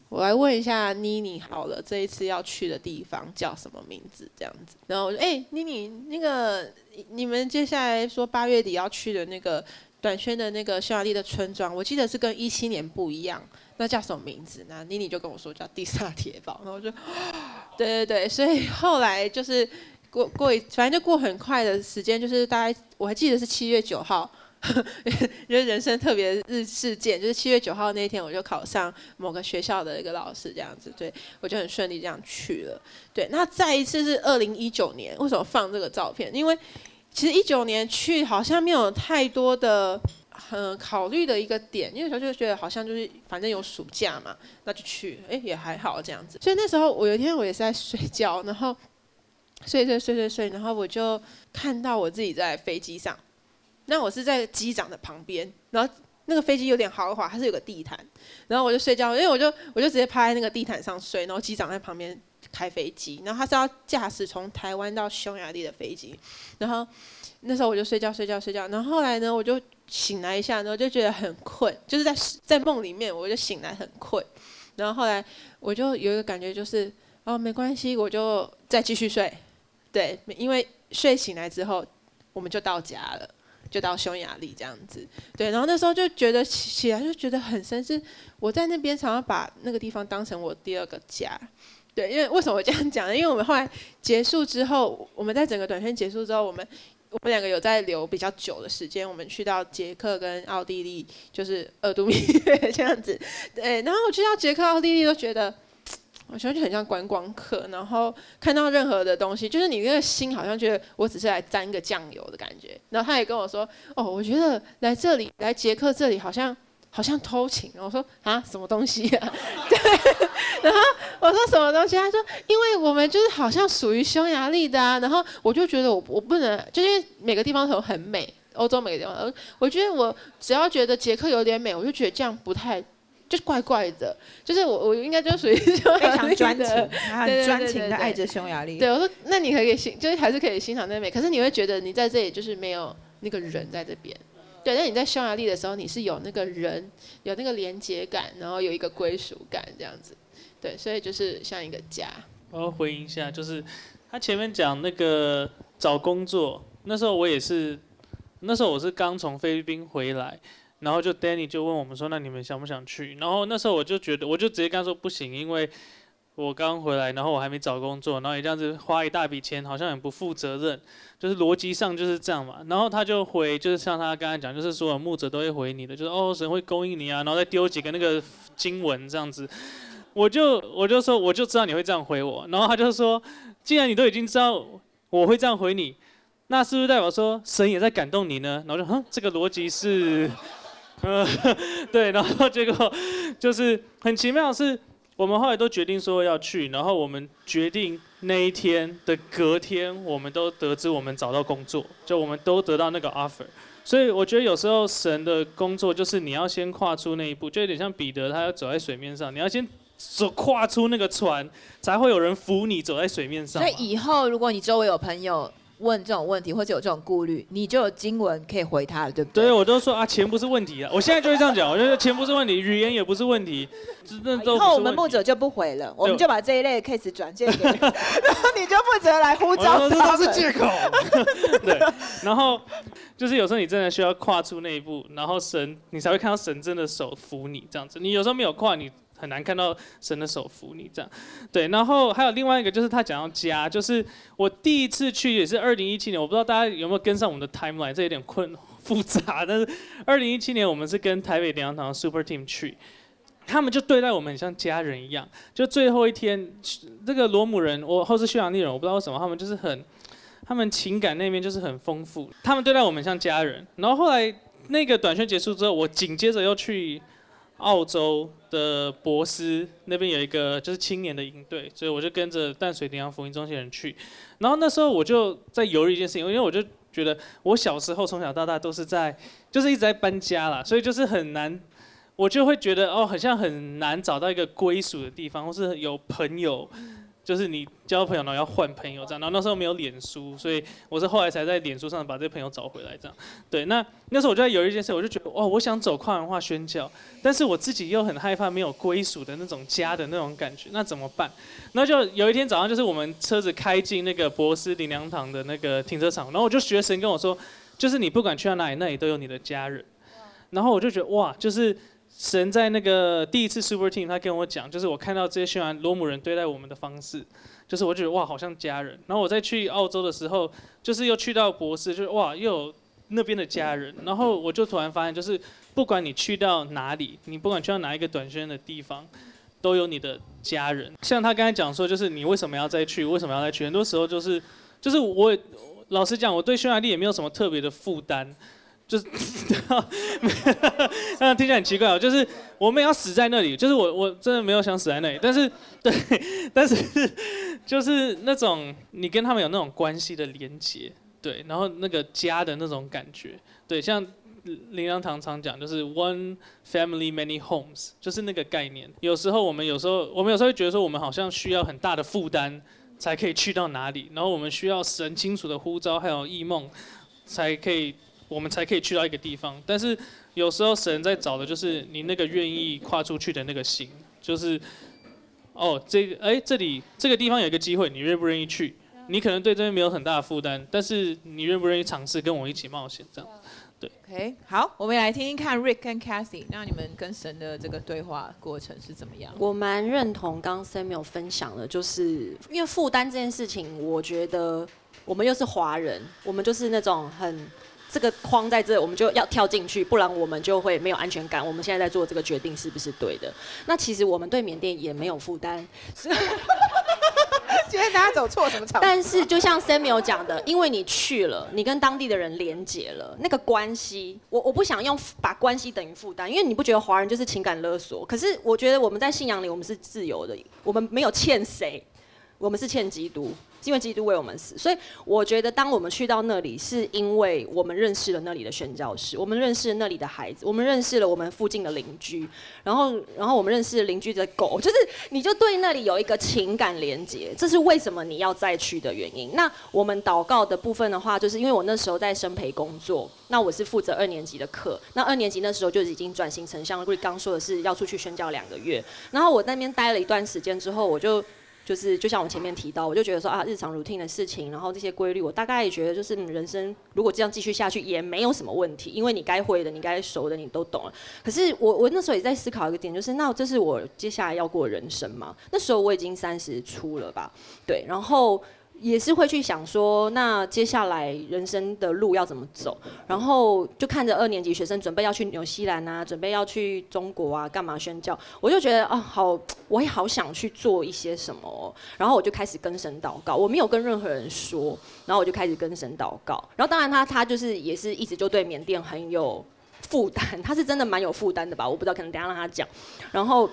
我来问一下妮妮好了，这一次要去的地方叫什么名字？这样子，然后我说，哎、妮妮，那个你们接下来说八月底要去的那个短圈的那个匈牙利的村庄，我记得是跟一七年不一样，那叫什么名字？那妮妮就跟我说叫蒂萨铁堡，然后我就，对对对，所以后来就是过过一，反正就过很快的时间，就是大概我还记得是七月九号。[LAUGHS] 就是人生特别日事件，就是七月九号那天，我就考上某个学校的一个老师，这样子，对我就很顺利这样去了。对，那再一次是二零一九年，为什么放这个照片？因为其实一九年去好像没有太多的很考虑的一个点，因为那时候就觉得好像就是反正有暑假嘛，那就去，哎也还好这样子。所以那时候我有一天我也是在睡觉，然后睡睡睡睡睡，然后我就看到我自己在飞机上。那我是在机长的旁边，然后那个飞机有点豪华，它是有个地毯，然后我就睡觉，因为我就我就直接趴在那个地毯上睡，然后机长在旁边开飞机，然后他是要驾驶从台湾到匈牙利的飞机，然后那时候我就睡觉睡觉睡觉，然后后来呢我就醒来一下，然后就觉得很困，就是在在梦里面我就醒来很困，然后后来我就有一个感觉就是哦没关系，我就再继续睡，对，因为睡醒来之后我们就到家了。就到匈牙利这样子，对，然后那时候就觉得起来就觉得很深，是我在那边常常把那个地方当成我第二个家，对，因为为什么我这样讲呢？因为我们后来结束之后，我们在整个短片结束之后，我们我们两个有在留比较久的时间，我们去到捷克跟奥地利，就是二度蜜月 [LAUGHS] 这样子，对，然后我去到捷克、奥地利都觉得。我觉得就很像观光客，然后看到任何的东西，就是你那个心好像觉得我只是来沾个酱油的感觉。然后他也跟我说：“哦，我觉得来这里来捷克这里好像好像偷情。”然后我说：“啊，什么东西啊？” [LAUGHS] 对，然后我说什么东西？他说：“因为我们就是好像属于匈牙利的啊。”然后我就觉得我我不能，就因为每个地方都很美，欧洲每个地方，我觉得我只要觉得捷克有点美，我就觉得这样不太。就怪怪的，就是我我应该就属于 [LAUGHS] 非常专情，很专情的爱着匈牙利。对，我说那你可以欣，就是还是可以欣赏那美，可是你会觉得你在这里就是没有那个人在这边。对，那你在匈牙利的时候，你是有那个人，有那个连接感，然后有一个归属感这样子。对，所以就是像一个家。我要回应一下，就是他前面讲那个找工作，那时候我也是，那时候我是刚从菲律宾回来。然后就 Danny 就问我们说：“那你们想不想去？”然后那时候我就觉得，我就直接跟他说不行，因为我刚回来，然后我还没找工作，然后也这样子花一大笔钱，好像很不负责任，就是逻辑上就是这样嘛。然后他就回，就是像他刚才讲，就是所有牧者都会回你的，就是哦神会供应你啊，然后再丢几个那个经文这样子。我就我就说我就知道你会这样回我，然后他就说，既然你都已经知道我会这样回你，那是不是代表说神也在感动你呢？然后就哼，这个逻辑是。呃，[LAUGHS] 对，然后结果就是很奇妙，是我们后来都决定说要去，然后我们决定那一天的隔天，我们都得知我们找到工作，就我们都得到那个 offer。所以我觉得有时候神的工作就是你要先跨出那一步，就有点像彼得他要走在水面上，你要先走跨出那个船，才会有人扶你走在水面上。所以以后如果你周围有朋友。问这种问题或者有这种顾虑，你就有经文可以回他了，对不对？对，我都说啊，钱不是问题啊，我现在就会这样讲，我觉得钱不是问题，语言也不是问题，以后我们牧者就不回了，我们就把这一类的 case 转借给你，然后你就负责来呼召他都是借口。对，然后就是有时候你真的需要跨出那一步，然后神，你才会看到神真的手扶你这样子。你有时候没有跨，你。很难看到神的手扶你这样，对，然后还有另外一个就是他讲到家，就是我第一次去也是二零一七年，我不知道大家有没有跟上我们的 timeline，这有点困复杂，但是二零一七年我们是跟台北联堂 Super Team 去，他们就对待我们很像家人一样，就最后一天，这个罗姆人我后是匈牙利人，我不知道为什么他们就是很，他们情感那边就是很丰富，他们对待我们像家人，然后后来那个短宣结束之后，我紧接着又去。澳洲的博斯那边有一个就是青年的营队，所以我就跟着淡水联阳福音中心人去。然后那时候我就在犹豫一件事情，因为我就觉得我小时候从小到大都是在，就是一直在搬家啦，所以就是很难，我就会觉得哦，好像很难找到一个归属的地方，或是有朋友。就是你交朋友然后要换朋友这样，然后那时候没有脸书，所以我是后来才在脸书上把这些朋友找回来这样。对，那那时候我就在有一件事，我就觉得哇，我想走跨文化宣教，但是我自己又很害怕没有归属的那种家的那种感觉，那怎么办？那就有一天早上，就是我们车子开进那个博斯林良堂的那个停车场，然后我就学神跟我说，就是你不管去到哪里，那里都有你的家人。然后我就觉得哇，就是。神在那个第一次 Super Team，他跟我讲，就是我看到这些匈牙罗姆人对待我们的方式，就是我觉得哇，好像家人。然后我再去澳洲的时候，就是又去到博士，就是哇，又有那边的家人。然后我就突然发现，就是不管你去到哪里，你不管去到哪一个短宣的地方，都有你的家人。像他刚才讲说，就是你为什么要再去？为什么要再去？很多时候就是，就是我老实讲，我对匈牙利也没有什么特别的负担。就是，[LAUGHS] 那听起来很奇怪哦。就是我们要死在那里，就是我我真的没有想死在那里。但是，[LAUGHS] 对，但是就是那种你跟他们有那种关系的连接，对，然后那个家的那种感觉，对，像林良堂常讲，就是 one family many homes，就是那个概念。有时候我们有时候我们有时候会觉得说，我们好像需要很大的负担才可以去到哪里，然后我们需要神清楚的呼召还有异梦才可以。我们才可以去到一个地方，但是有时候神在找的就是你那个愿意跨出去的那个心，就是哦，这个哎，这里这个地方有一个机会，你愿不愿意去？你可能对这边没有很大的负担，但是你愿不愿意尝试跟我一起冒险？这样，对。OK，好，我们来听听看 Rick 跟 Cathy，那你们跟神的这个对话过程是怎么样？我蛮认同刚 Samuel 分享的，就是因为负担这件事情，我觉得我们又是华人，我们就是那种很。这个框在这，我们就要跳进去，不然我们就会没有安全感。我们现在在做这个决定是不是对的？那其实我们对缅甸也没有负担。今天大家走错什么场？但是就像 Samuel 讲的，因为你去了，你跟当地的人连结了，那个关系，我我不想用把关系等于负担，因为你不觉得华人就是情感勒索？可是我觉得我们在信仰里，我们是自由的，我们没有欠谁，我们是欠基督。因为基督为我们死，所以我觉得当我们去到那里，是因为我们认识了那里的宣教士，我们认识了那里的孩子，我们认识了我们附近的邻居，然后，然后我们认识了邻居的狗，就是你就对那里有一个情感连接，这是为什么你要再去的原因。那我们祷告的部分的话，就是因为我那时候在生培工作，那我是负责二年级的课，那二年级那时候就已经转型成像瑞刚说的是要出去宣教两个月，然后我那边待了一段时间之后，我就。就是就像我前面提到，我就觉得说啊，日常 routine 的事情，然后这些规律，我大概也觉得就是你人生如果这样继续下去也没有什么问题，因为你该会的、你该熟的你都懂了。可是我我那时候也在思考一个点，就是那这是我接下来要过人生吗？那时候我已经三十出了吧，对，然后。也是会去想说，那接下来人生的路要怎么走？然后就看着二年级学生准备要去纽西兰啊，准备要去中国啊，干嘛宣教？我就觉得啊，好，我也好想去做一些什么。然后我就开始跟神祷告，我没有跟任何人说，然后我就开始跟神祷告。然后当然他他就是也是一直就对缅甸很有负担，他是真的蛮有负担的吧？我不知道，可能等下让他讲。然后。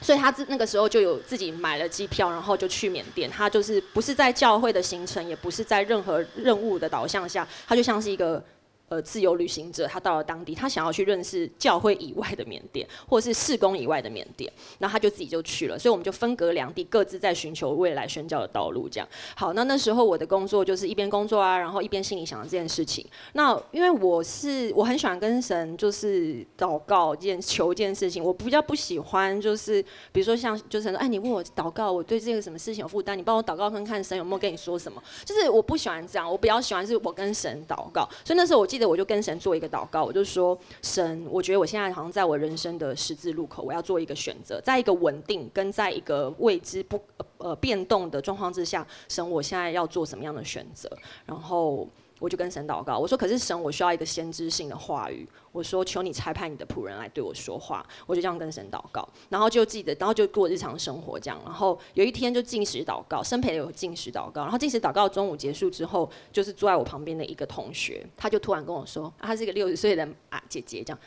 所以他自那个时候就有自己买了机票，然后就去缅甸。他就是不是在教会的行程，也不是在任何任务的导向下，他就像是一个。呃，自由旅行者，他到了当地，他想要去认识教会以外的缅甸，或者是事工以外的缅甸，然后他就自己就去了。所以我们就分隔两地，各自在寻求未来宣教的道路。这样，好，那那时候我的工作就是一边工作啊，然后一边心里想着这件事情。那因为我是我很喜欢跟神就是祷告件求一件事情，我比较不喜欢就是比如说像就是说，哎，你问我祷告，我对这个什么事情有负担，你帮我祷告看看神有没有跟你说什么。就是我不喜欢这样，我比较喜欢是我跟神祷告。所以那时候我记。记得我就跟神做一个祷告，我就说神，我觉得我现在好像在我人生的十字路口，我要做一个选择，在一个稳定跟在一个未知不呃变动的状况之下，神，我现在要做什么样的选择？然后。我就跟神祷告，我说：“可是神，我需要一个先知性的话语。我说，求你差派你的仆人来对我说话。我就这样跟神祷告，然后就记得，然后就过日常生活这样。然后有一天就进食祷告，生培有进食祷告。然后进食祷告中午结束之后，就是坐在我旁边的一个同学，他就突然跟我说：，他是个六十岁的啊姐姐，这样，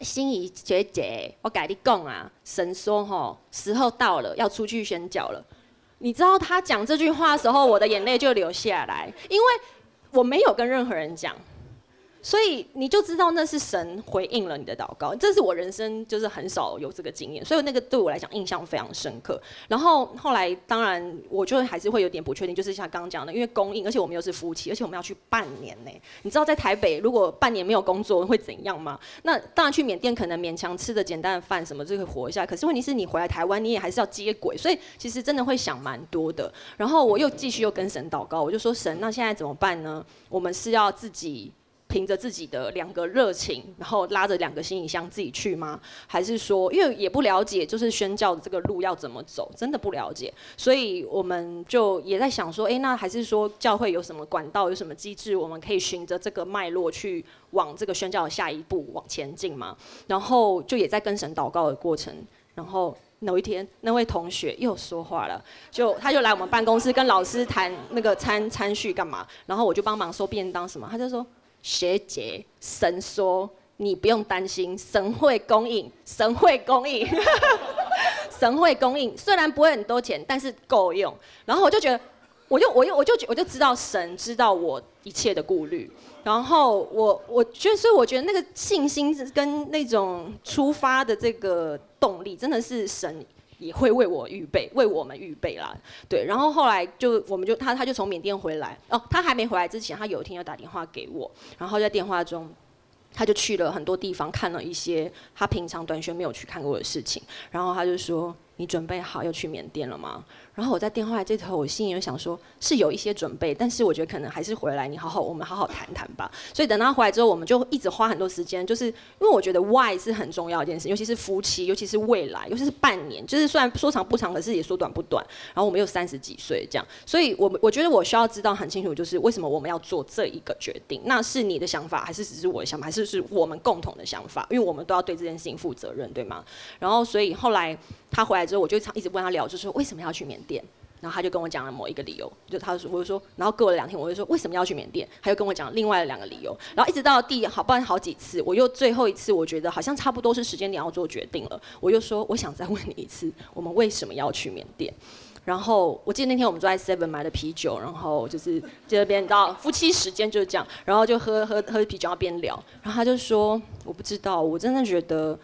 心仪姐姐，我改你讲啊，神说吼，时候到了，要出去宣教了。你知道他讲这句话的时候，我的眼泪就流下来，因为。我没有跟任何人讲。所以你就知道那是神回应了你的祷告，这是我人生就是很少有这个经验，所以那个对我来讲印象非常深刻。然后后来当然我就还是会有点不确定，就是像刚刚讲的，因为供应，而且我们又是夫妻，而且我们要去半年呢。你知道在台北如果半年没有工作会怎样吗？那当然去缅甸可能勉强吃的简单的饭什么就可以活一下，可是问题是你回来台湾你也还是要接轨，所以其实真的会想蛮多的。然后我又继续又跟神祷告，我就说神，那现在怎么办呢？我们是要自己。凭着自己的两个热情，然后拉着两个行李箱自己去吗？还是说，因为也不了解，就是宣教的这个路要怎么走，真的不了解，所以我们就也在想说，哎，那还是说教会有什么管道，有什么机制，我们可以循着这个脉络去往这个宣教的下一步往前进嘛？然后就也在跟神祷告的过程，然后某一天那位同学又说话了，就他就来我们办公室跟老师谈那个餐餐序干嘛，然后我就帮忙收便当什么，他就说。学姐，神说你不用担心，神会供应，神会供应，[LAUGHS] 神会供应。虽然不会很多钱，但是够用。然后我就觉得，我就我又我就我就知道神知道我一切的顾虑。然后我我觉得，所以我觉得那个信心跟那种出发的这个动力，真的是神。也会为我预备，为我们预备啦。对，然后后来就我们就他他就从缅甸回来哦，他还没回来之前，他有一天要打电话给我，然后在电话中，他就去了很多地方看了一些他平常短宣没有去看过的事情，然后他就说：“你准备好要去缅甸了吗？”然后我在电话这头，我心里就想说，是有一些准备，但是我觉得可能还是回来，你好好，我们好好谈谈吧。所以等他回来之后，我们就一直花很多时间，就是因为我觉得 why 是很重要一件事，尤其是夫妻，尤其是未来，尤其是半年，就是虽然说长不长，可是也说短不短。然后我们又三十几岁这样，所以我我觉得我需要知道很清楚，就是为什么我们要做这一个决定？那是你的想法，还是只是我的想法，还是是我们共同的想法？因为我们都要对这件事情负责任，对吗？然后所以后来他回来之后，我就常一直问他聊，就是说为什么要去缅甸？然后他就跟我讲了某一个理由，就他说，我就说，然后过了两天，我就说为什么要去缅甸？他又跟我讲另外两个理由，然后一直到第好不然好几次，我又最后一次，我觉得好像差不多是时间点要做决定了，我又说我想再问你一次，我们为什么要去缅甸？然后我记得那天我们坐在 Seven 买的啤酒，然后就是这边你知道夫妻时间就是这样，然后就喝喝喝啤酒要边聊，然后他就说我不知道，我真的觉得。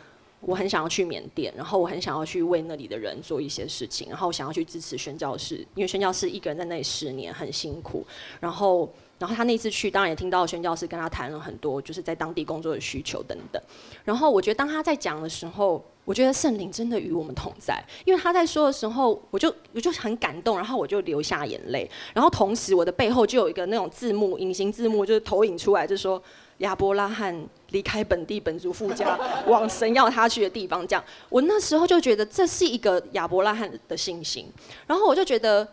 我很想要去缅甸，然后我很想要去为那里的人做一些事情，然后我想要去支持宣教士，因为宣教士一个人在那里十年很辛苦。然后，然后他那次去，当然也听到宣教士跟他谈了很多，就是在当地工作的需求等等。然后我觉得当他在讲的时候，我觉得圣灵真的与我们同在，因为他在说的时候，我就我就很感动，然后我就流下眼泪。然后同时我的背后就有一个那种字幕，隐形字幕就是投影出来，就说。亚伯拉罕离开本地本族富家，[LAUGHS] 往神要他去的地方，这样，我那时候就觉得这是一个亚伯拉罕的信心。然后我就觉得，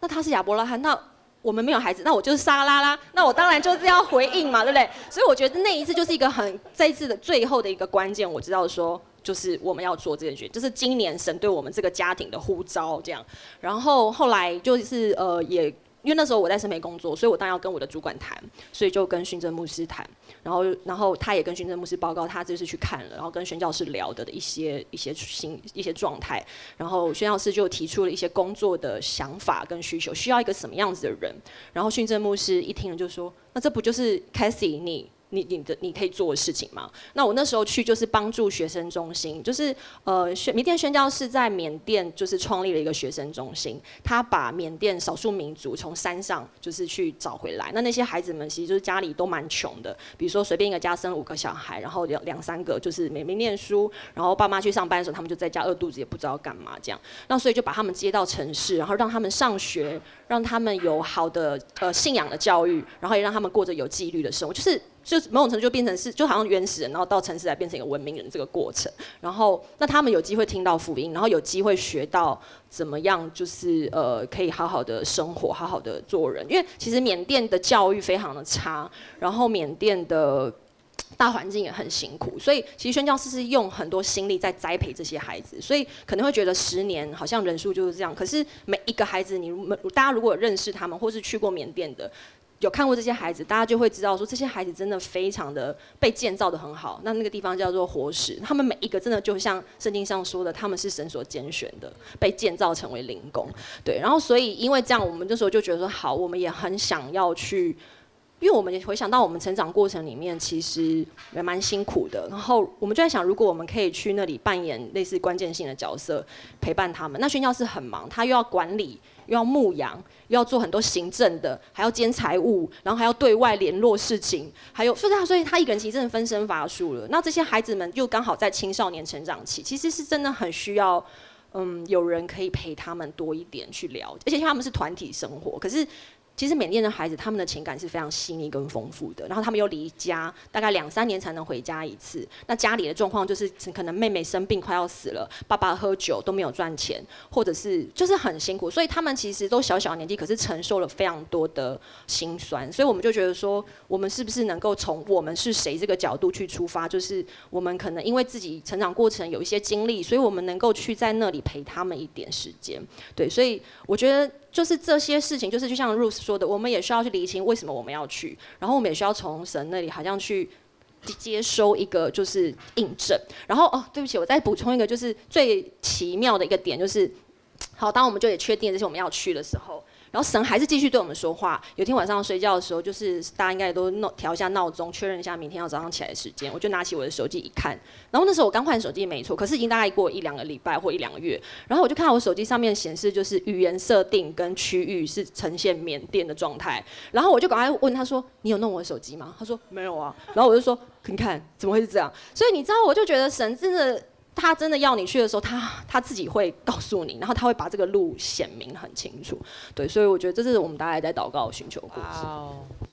那他是亚伯拉罕，那我们没有孩子，那我就是沙拉拉，那我当然就是要回应嘛，对不对？所以我觉得那一次就是一个很这一次的最后的一个关键，我知道说，就是我们要做这件事，就是今年神对我们这个家庭的呼召，这样。然后后来就是呃也。因为那时候我在圣培工作，所以我当然要跟我的主管谈，所以就跟训政牧师谈，然后然后他也跟训政牧师报告他这次去看了，然后跟宣教师聊的的一些一些心一些状态，然后宣教师就提出了一些工作的想法跟需求，需要一个什么样子的人，然后训政牧师一听就说，那这不就是 c a t h y 你？你你的你可以做的事情吗？那我那时候去就是帮助学生中心，就是呃，宣缅甸宣教是在缅甸就是创立了一个学生中心，他把缅甸少数民族从山上就是去找回来。那那些孩子们其实就是家里都蛮穷的，比如说随便一个家生五个小孩，然后两两三个就是没没念书，然后爸妈去上班的时候，他们就在家饿肚子，也不知道干嘛这样。那所以就把他们接到城市，然后让他们上学，让他们有好的呃信仰的教育，然后也让他们过着有纪律的生活，就是。就是某种程度就变成是，就好像原始人，然后到城市来变成一个文明人这个过程。然后，那他们有机会听到福音，然后有机会学到怎么样，就是呃，可以好好的生活，好好的做人。因为其实缅甸的教育非常的差，然后缅甸的大环境也很辛苦，所以其实宣教师是用很多心力在栽培这些孩子。所以可能会觉得十年好像人数就是这样，可是每一个孩子，你们大家如果认识他们，或是去过缅甸的。有看过这些孩子，大家就会知道说，这些孩子真的非常的被建造的很好。那那个地方叫做活石，他们每一个真的就像圣经上说的，他们是神所拣选的，被建造成为灵工。对，然后所以因为这样，我们那时候就觉得说，好，我们也很想要去因为我们也回想到我们成长过程里面，其实也蛮辛苦的。然后我们就在想，如果我们可以去那里扮演类似关键性的角色，陪伴他们。那宣教是很忙，他又要管理，又要牧羊，又要做很多行政的，还要兼财务，然后还要对外联络事情，还有所以他所以他一个人其实真的分身乏术了。那这些孩子们又刚好在青少年成长期，其实是真的很需要，嗯，有人可以陪他们多一点去聊，而且他们是团体生活，可是。其实缅甸的孩子，他们的情感是非常细腻跟丰富的。然后他们又离家，大概两三年才能回家一次。那家里的状况就是，可能妹妹生病快要死了，爸爸喝酒都没有赚钱，或者是就是很辛苦。所以他们其实都小小年纪，可是承受了非常多的辛酸。所以我们就觉得说，我们是不是能够从我们是谁这个角度去出发？就是我们可能因为自己成长过程有一些经历，所以我们能够去在那里陪他们一点时间。对，所以我觉得。就是这些事情，就是就像 Ruth 说的，我们也需要去理清为什么我们要去，然后我们也需要从神那里好像去接收一个就是印证。然后哦，对不起，我再补充一个，就是最奇妙的一个点，就是好，当我们就也确定这些我们要去的时候。然后神还是继续对我们说话。有天晚上睡觉的时候，就是大家应该都闹调一下闹钟，确认一下明天要早上起来的时间。我就拿起我的手机一看，然后那时候我刚换手机没错，可是已经大概过一两个礼拜或一两个月。然后我就看到我手机上面显示，就是语言设定跟区域是呈现缅甸的状态。然后我就赶快问他说：“你有弄我的手机吗？”他说：“没有啊。”然后我就说：“你看，怎么会是这样？”所以你知道，我就觉得神真的。[LAUGHS] 他真的要你去的时候，他他自己会告诉你，然后他会把这个路显明很清楚。对，所以我觉得这是我们大家在祷告寻求过程。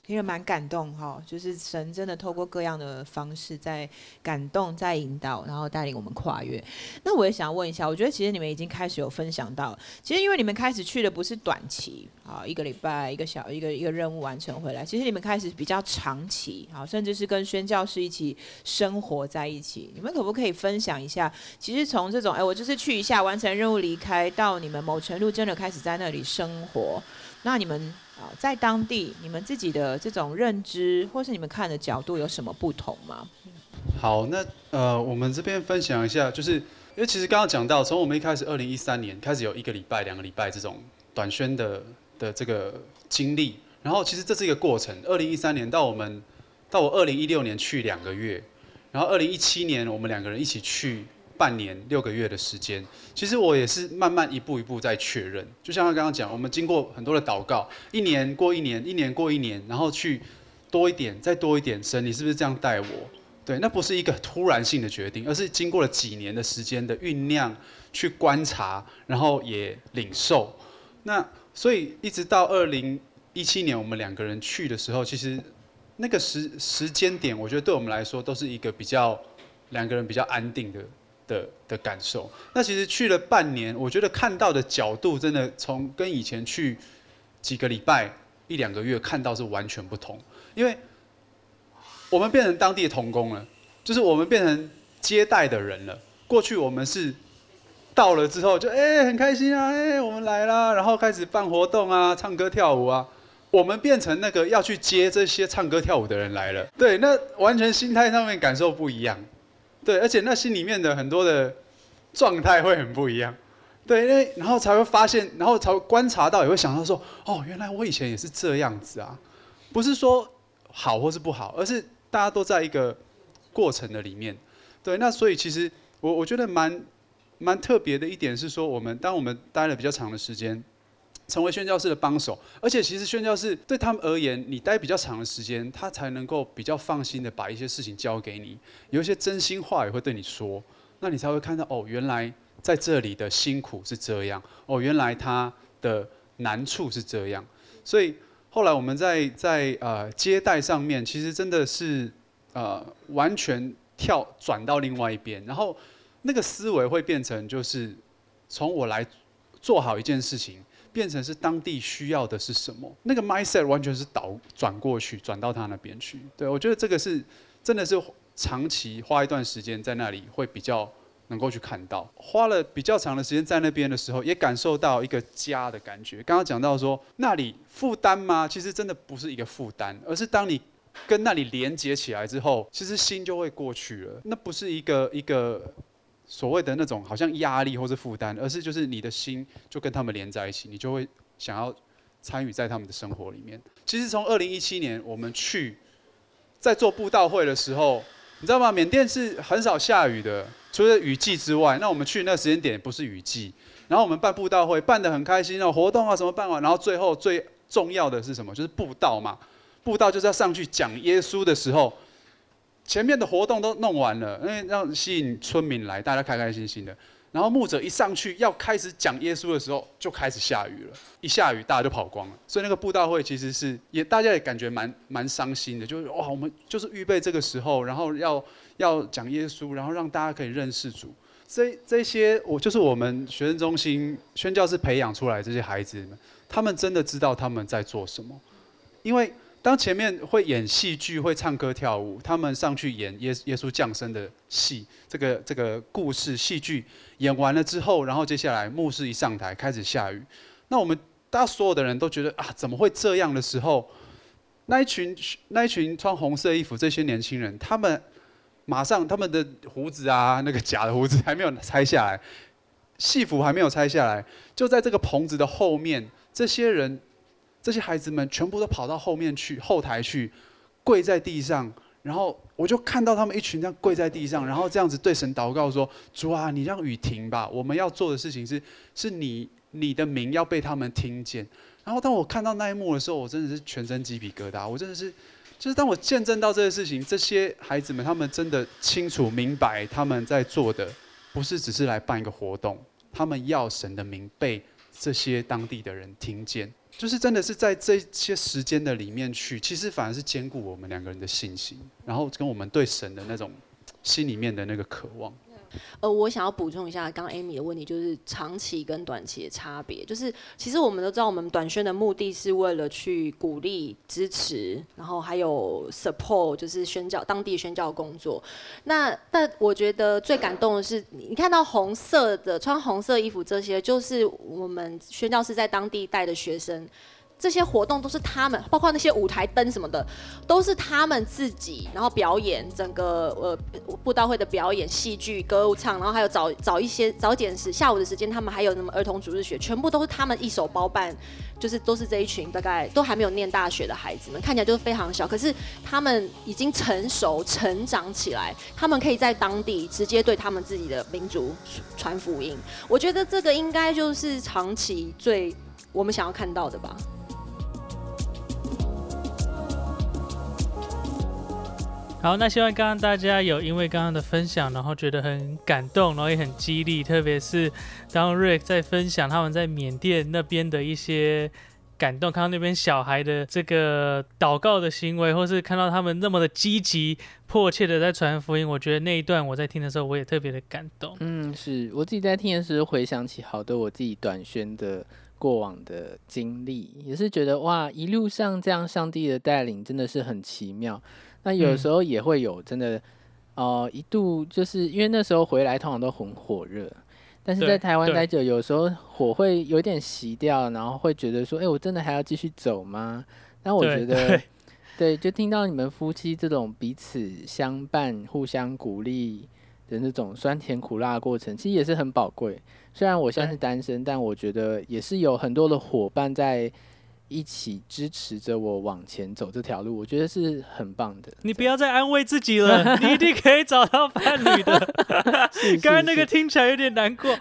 听着蛮感动哈，就是神真的透过各样的方式在感动、在引导，然后带领我们跨越。那我也想问一下，我觉得其实你们已经开始有分享到，其实因为你们开始去的不是短期啊，一个礼拜、一个小、一个一个任务完成回来，其实你们开始比较长期啊，甚至是跟宣教师一起生活在一起。你们可不可以分享一下？其实从这种哎，我就是去一下完成任务离开，到你们某程度真的开始在那里生活，那你们？啊，在当地你们自己的这种认知，或是你们看的角度有什么不同吗？好，那呃，我们这边分享一下，就是因为其实刚刚讲到，从我们一开始二零一三年开始有一个礼拜、两个礼拜这种短宣的的这个经历，然后其实这是一个过程。二零一三年到我们到我二零一六年去两个月，然后二零一七年我们两个人一起去。半年六个月的时间，其实我也是慢慢一步一步在确认。就像他刚刚讲，我们经过很多的祷告，一年过一年，一年过一年，然后去多一点，再多一点。神，你是不是这样带我？对，那不是一个突然性的决定，而是经过了几年的时间的酝酿，去观察，然后也领受。那所以一直到二零一七年，我们两个人去的时候，其实那个时时间点，我觉得对我们来说都是一个比较两个人比较安定的。的的感受，那其实去了半年，我觉得看到的角度真的从跟以前去几个礼拜一两个月看到是完全不同，因为我们变成当地的童工了，就是我们变成接待的人了。过去我们是到了之后就哎很开心啊，哎我们来啦，然后开始办活动啊，唱歌跳舞啊，我们变成那个要去接这些唱歌跳舞的人来了。对，那完全心态上面感受不一样。对，而且那心里面的很多的状态会很不一样，对，因为然后才会发现，然后才会观察到，也会想到说，哦，原来我以前也是这样子啊，不是说好或是不好，而是大家都在一个过程的里面，对，那所以其实我我觉得蛮蛮特别的一点是说，我们当我们待了比较长的时间。成为宣教士的帮手，而且其实宣教士对他们而言，你待比较长的时间，他才能够比较放心的把一些事情交给你，有一些真心话也会对你说，那你才会看到哦，原来在这里的辛苦是这样，哦，原来他的难处是这样，所以后来我们在在呃接待上面，其实真的是呃完全跳转到另外一边，然后那个思维会变成就是从我来做好一件事情。变成是当地需要的是什么？那个 mindset 完全是倒转过去，转到他那边去。对我觉得这个是真的是长期花一段时间在那里会比较能够去看到。花了比较长的时间在那边的时候，也感受到一个家的感觉。刚刚讲到说那里负担吗？其实真的不是一个负担，而是当你跟那里连接起来之后，其实心就会过去了。那不是一个一个。所谓的那种好像压力或是负担，而是就是你的心就跟他们连在一起，你就会想要参与在他们的生活里面。其实从二零一七年我们去在做布道会的时候，你知道吗？缅甸是很少下雨的，除了雨季之外，那我们去那时间点不是雨季。然后我们办布道会，办得很开心哦，活动啊什么办完，然后最后最重要的是什么？就是布道嘛。布道就是要上去讲耶稣的时候，前面的活动都弄完了，因为让吸引村民来，大家开开心心的。然后牧者一上去要开始讲耶稣的时候，就开始下雨了。一下雨，大家就跑光了。所以那个布道会其实是也大家也感觉蛮蛮伤心的，就是哇，我们就是预备这个时候，然后要要讲耶稣，然后让大家可以认识主。这这些我就是我们学生中心宣教士培养出来这些孩子们，他们真的知道他们在做什么。因为当前面会演戏剧、会唱歌跳舞，他们上去演耶耶稣降生的戏，这个这个故事戏剧演完了之后，然后接下来牧师一上台开始下雨，那我们大家所有的人都觉得啊，怎么会这样的时候，那一群那一群穿红色衣服这些年轻人，他们。马上，他们的胡子啊，那个假的胡子还没有拆下来，戏服还没有拆下来，就在这个棚子的后面，这些人，这些孩子们全部都跑到后面去，后台去，跪在地上，然后我就看到他们一群这样跪在地上，然后这样子对神祷告说：“主啊，你让雨停吧，我们要做的事情是，是你你的名要被他们听见。”然后当我看到那一幕的时候，我真的是全身鸡皮疙瘩，我真的是。就是当我见证到这些事情，这些孩子们他们真的清楚明白他们在做的，不是只是来办一个活动，他们要神的名被这些当地的人听见，就是真的是在这些时间的里面去，其实反而是兼顾我们两个人的信心，然后跟我们对神的那种心里面的那个渴望。呃，我想要补充一下刚 Amy 的问题，就是长期跟短期的差别。就是其实我们都知道，我们短宣的目的是为了去鼓励、支持，然后还有 support，就是宣教当地宣教工作。那但我觉得最感动的是，你看到红色的穿红色衣服这些，就是我们宣教是在当地带的学生。这些活动都是他们，包括那些舞台灯什么的，都是他们自己，然后表演整个呃布道会的表演、戏剧、歌舞唱，然后还有早早一些早点时下午的时间，他们还有什么儿童主日学，全部都是他们一手包办，就是都是这一群大概都还没有念大学的孩子们，看起来就是非常小，可是他们已经成熟成长起来，他们可以在当地直接对他们自己的民族传福音。我觉得这个应该就是长期最我们想要看到的吧。好，那希望刚刚大家有因为刚刚的分享，然后觉得很感动，然后也很激励。特别是当 Rick 在分享他们在缅甸那边的一些感动，看到那边小孩的这个祷告的行为，或是看到他们那么的积极、迫切的在传福音，我觉得那一段我在听的时候，我也特别的感动。嗯，是我自己在听的时候回想起好多我自己短宣的过往的经历，也是觉得哇，一路上这样上帝的带领真的是很奇妙。那有时候也会有真的，哦，一度就是因为那时候回来通常都很火热，但是在台湾待久，有时候火会有点熄掉，然后会觉得说，哎，我真的还要继续走吗？那我觉得，[LAUGHS] 对，就听到你们夫妻这种彼此相伴、互相鼓励的那种酸甜苦辣过程，其实也是很宝贵。虽然我现在是单身，但我觉得也是有很多的伙伴在。一起支持着我往前走这条路，我觉得是很棒的。你不要再安慰自己了，[LAUGHS] 你一定可以找到伴侣的。[LAUGHS] 刚刚那个听起来有点难过。[LAUGHS]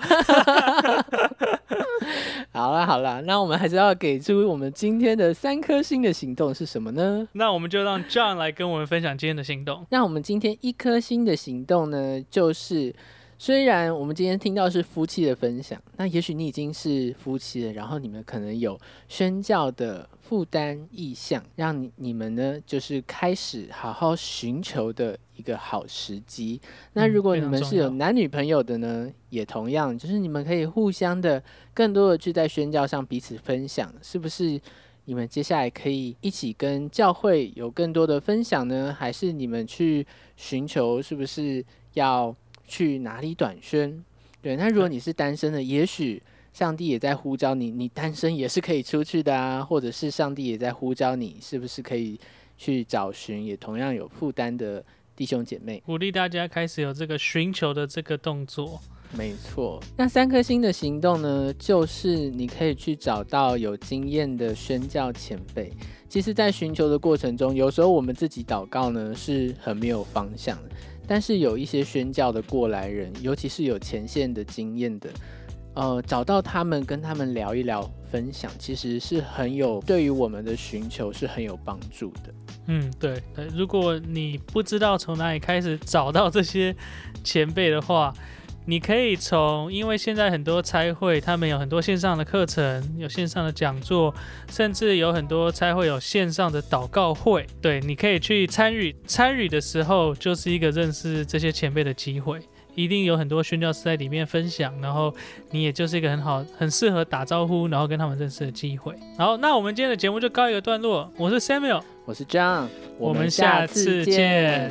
好了好了，那我们还是要给出我们今天的三颗星的行动是什么呢？那我们就让 John 来跟我们分享今天的行动。那我们今天一颗星的行动呢，就是。虽然我们今天听到是夫妻的分享，那也许你已经是夫妻了，然后你们可能有宣教的负担意向，让你你们呢就是开始好好寻求的一个好时机。那如果你们是有男女朋友的呢，也同样就是你们可以互相的更多的去在宣教上彼此分享，是不是？你们接下来可以一起跟教会有更多的分享呢，还是你们去寻求是不是要？去哪里短宣？对，那如果你是单身的，也许上帝也在呼召你，你单身也是可以出去的啊，或者是上帝也在呼召你，是不是可以去找寻也同样有负担的弟兄姐妹？鼓励大家开始有这个寻求的这个动作。没错，那三颗星的行动呢，就是你可以去找到有经验的宣教前辈。其实，在寻求的过程中，有时候我们自己祷告呢是很没有方向的，但是有一些宣教的过来人，尤其是有前线的经验的，呃，找到他们跟他们聊一聊，分享，其实是很有对于我们的寻求是很有帮助的。嗯，对，如果你不知道从哪里开始找到这些前辈的话，你可以从，因为现在很多差会，他们有很多线上的课程，有线上的讲座，甚至有很多差会有线上的祷告会，对，你可以去参与。参与的时候，就是一个认识这些前辈的机会，一定有很多宣教师在里面分享，然后你也就是一个很好、很适合打招呼，然后跟他们认识的机会。好，那我们今天的节目就告一个段落，我是 Samuel，我是 John，我们下次见。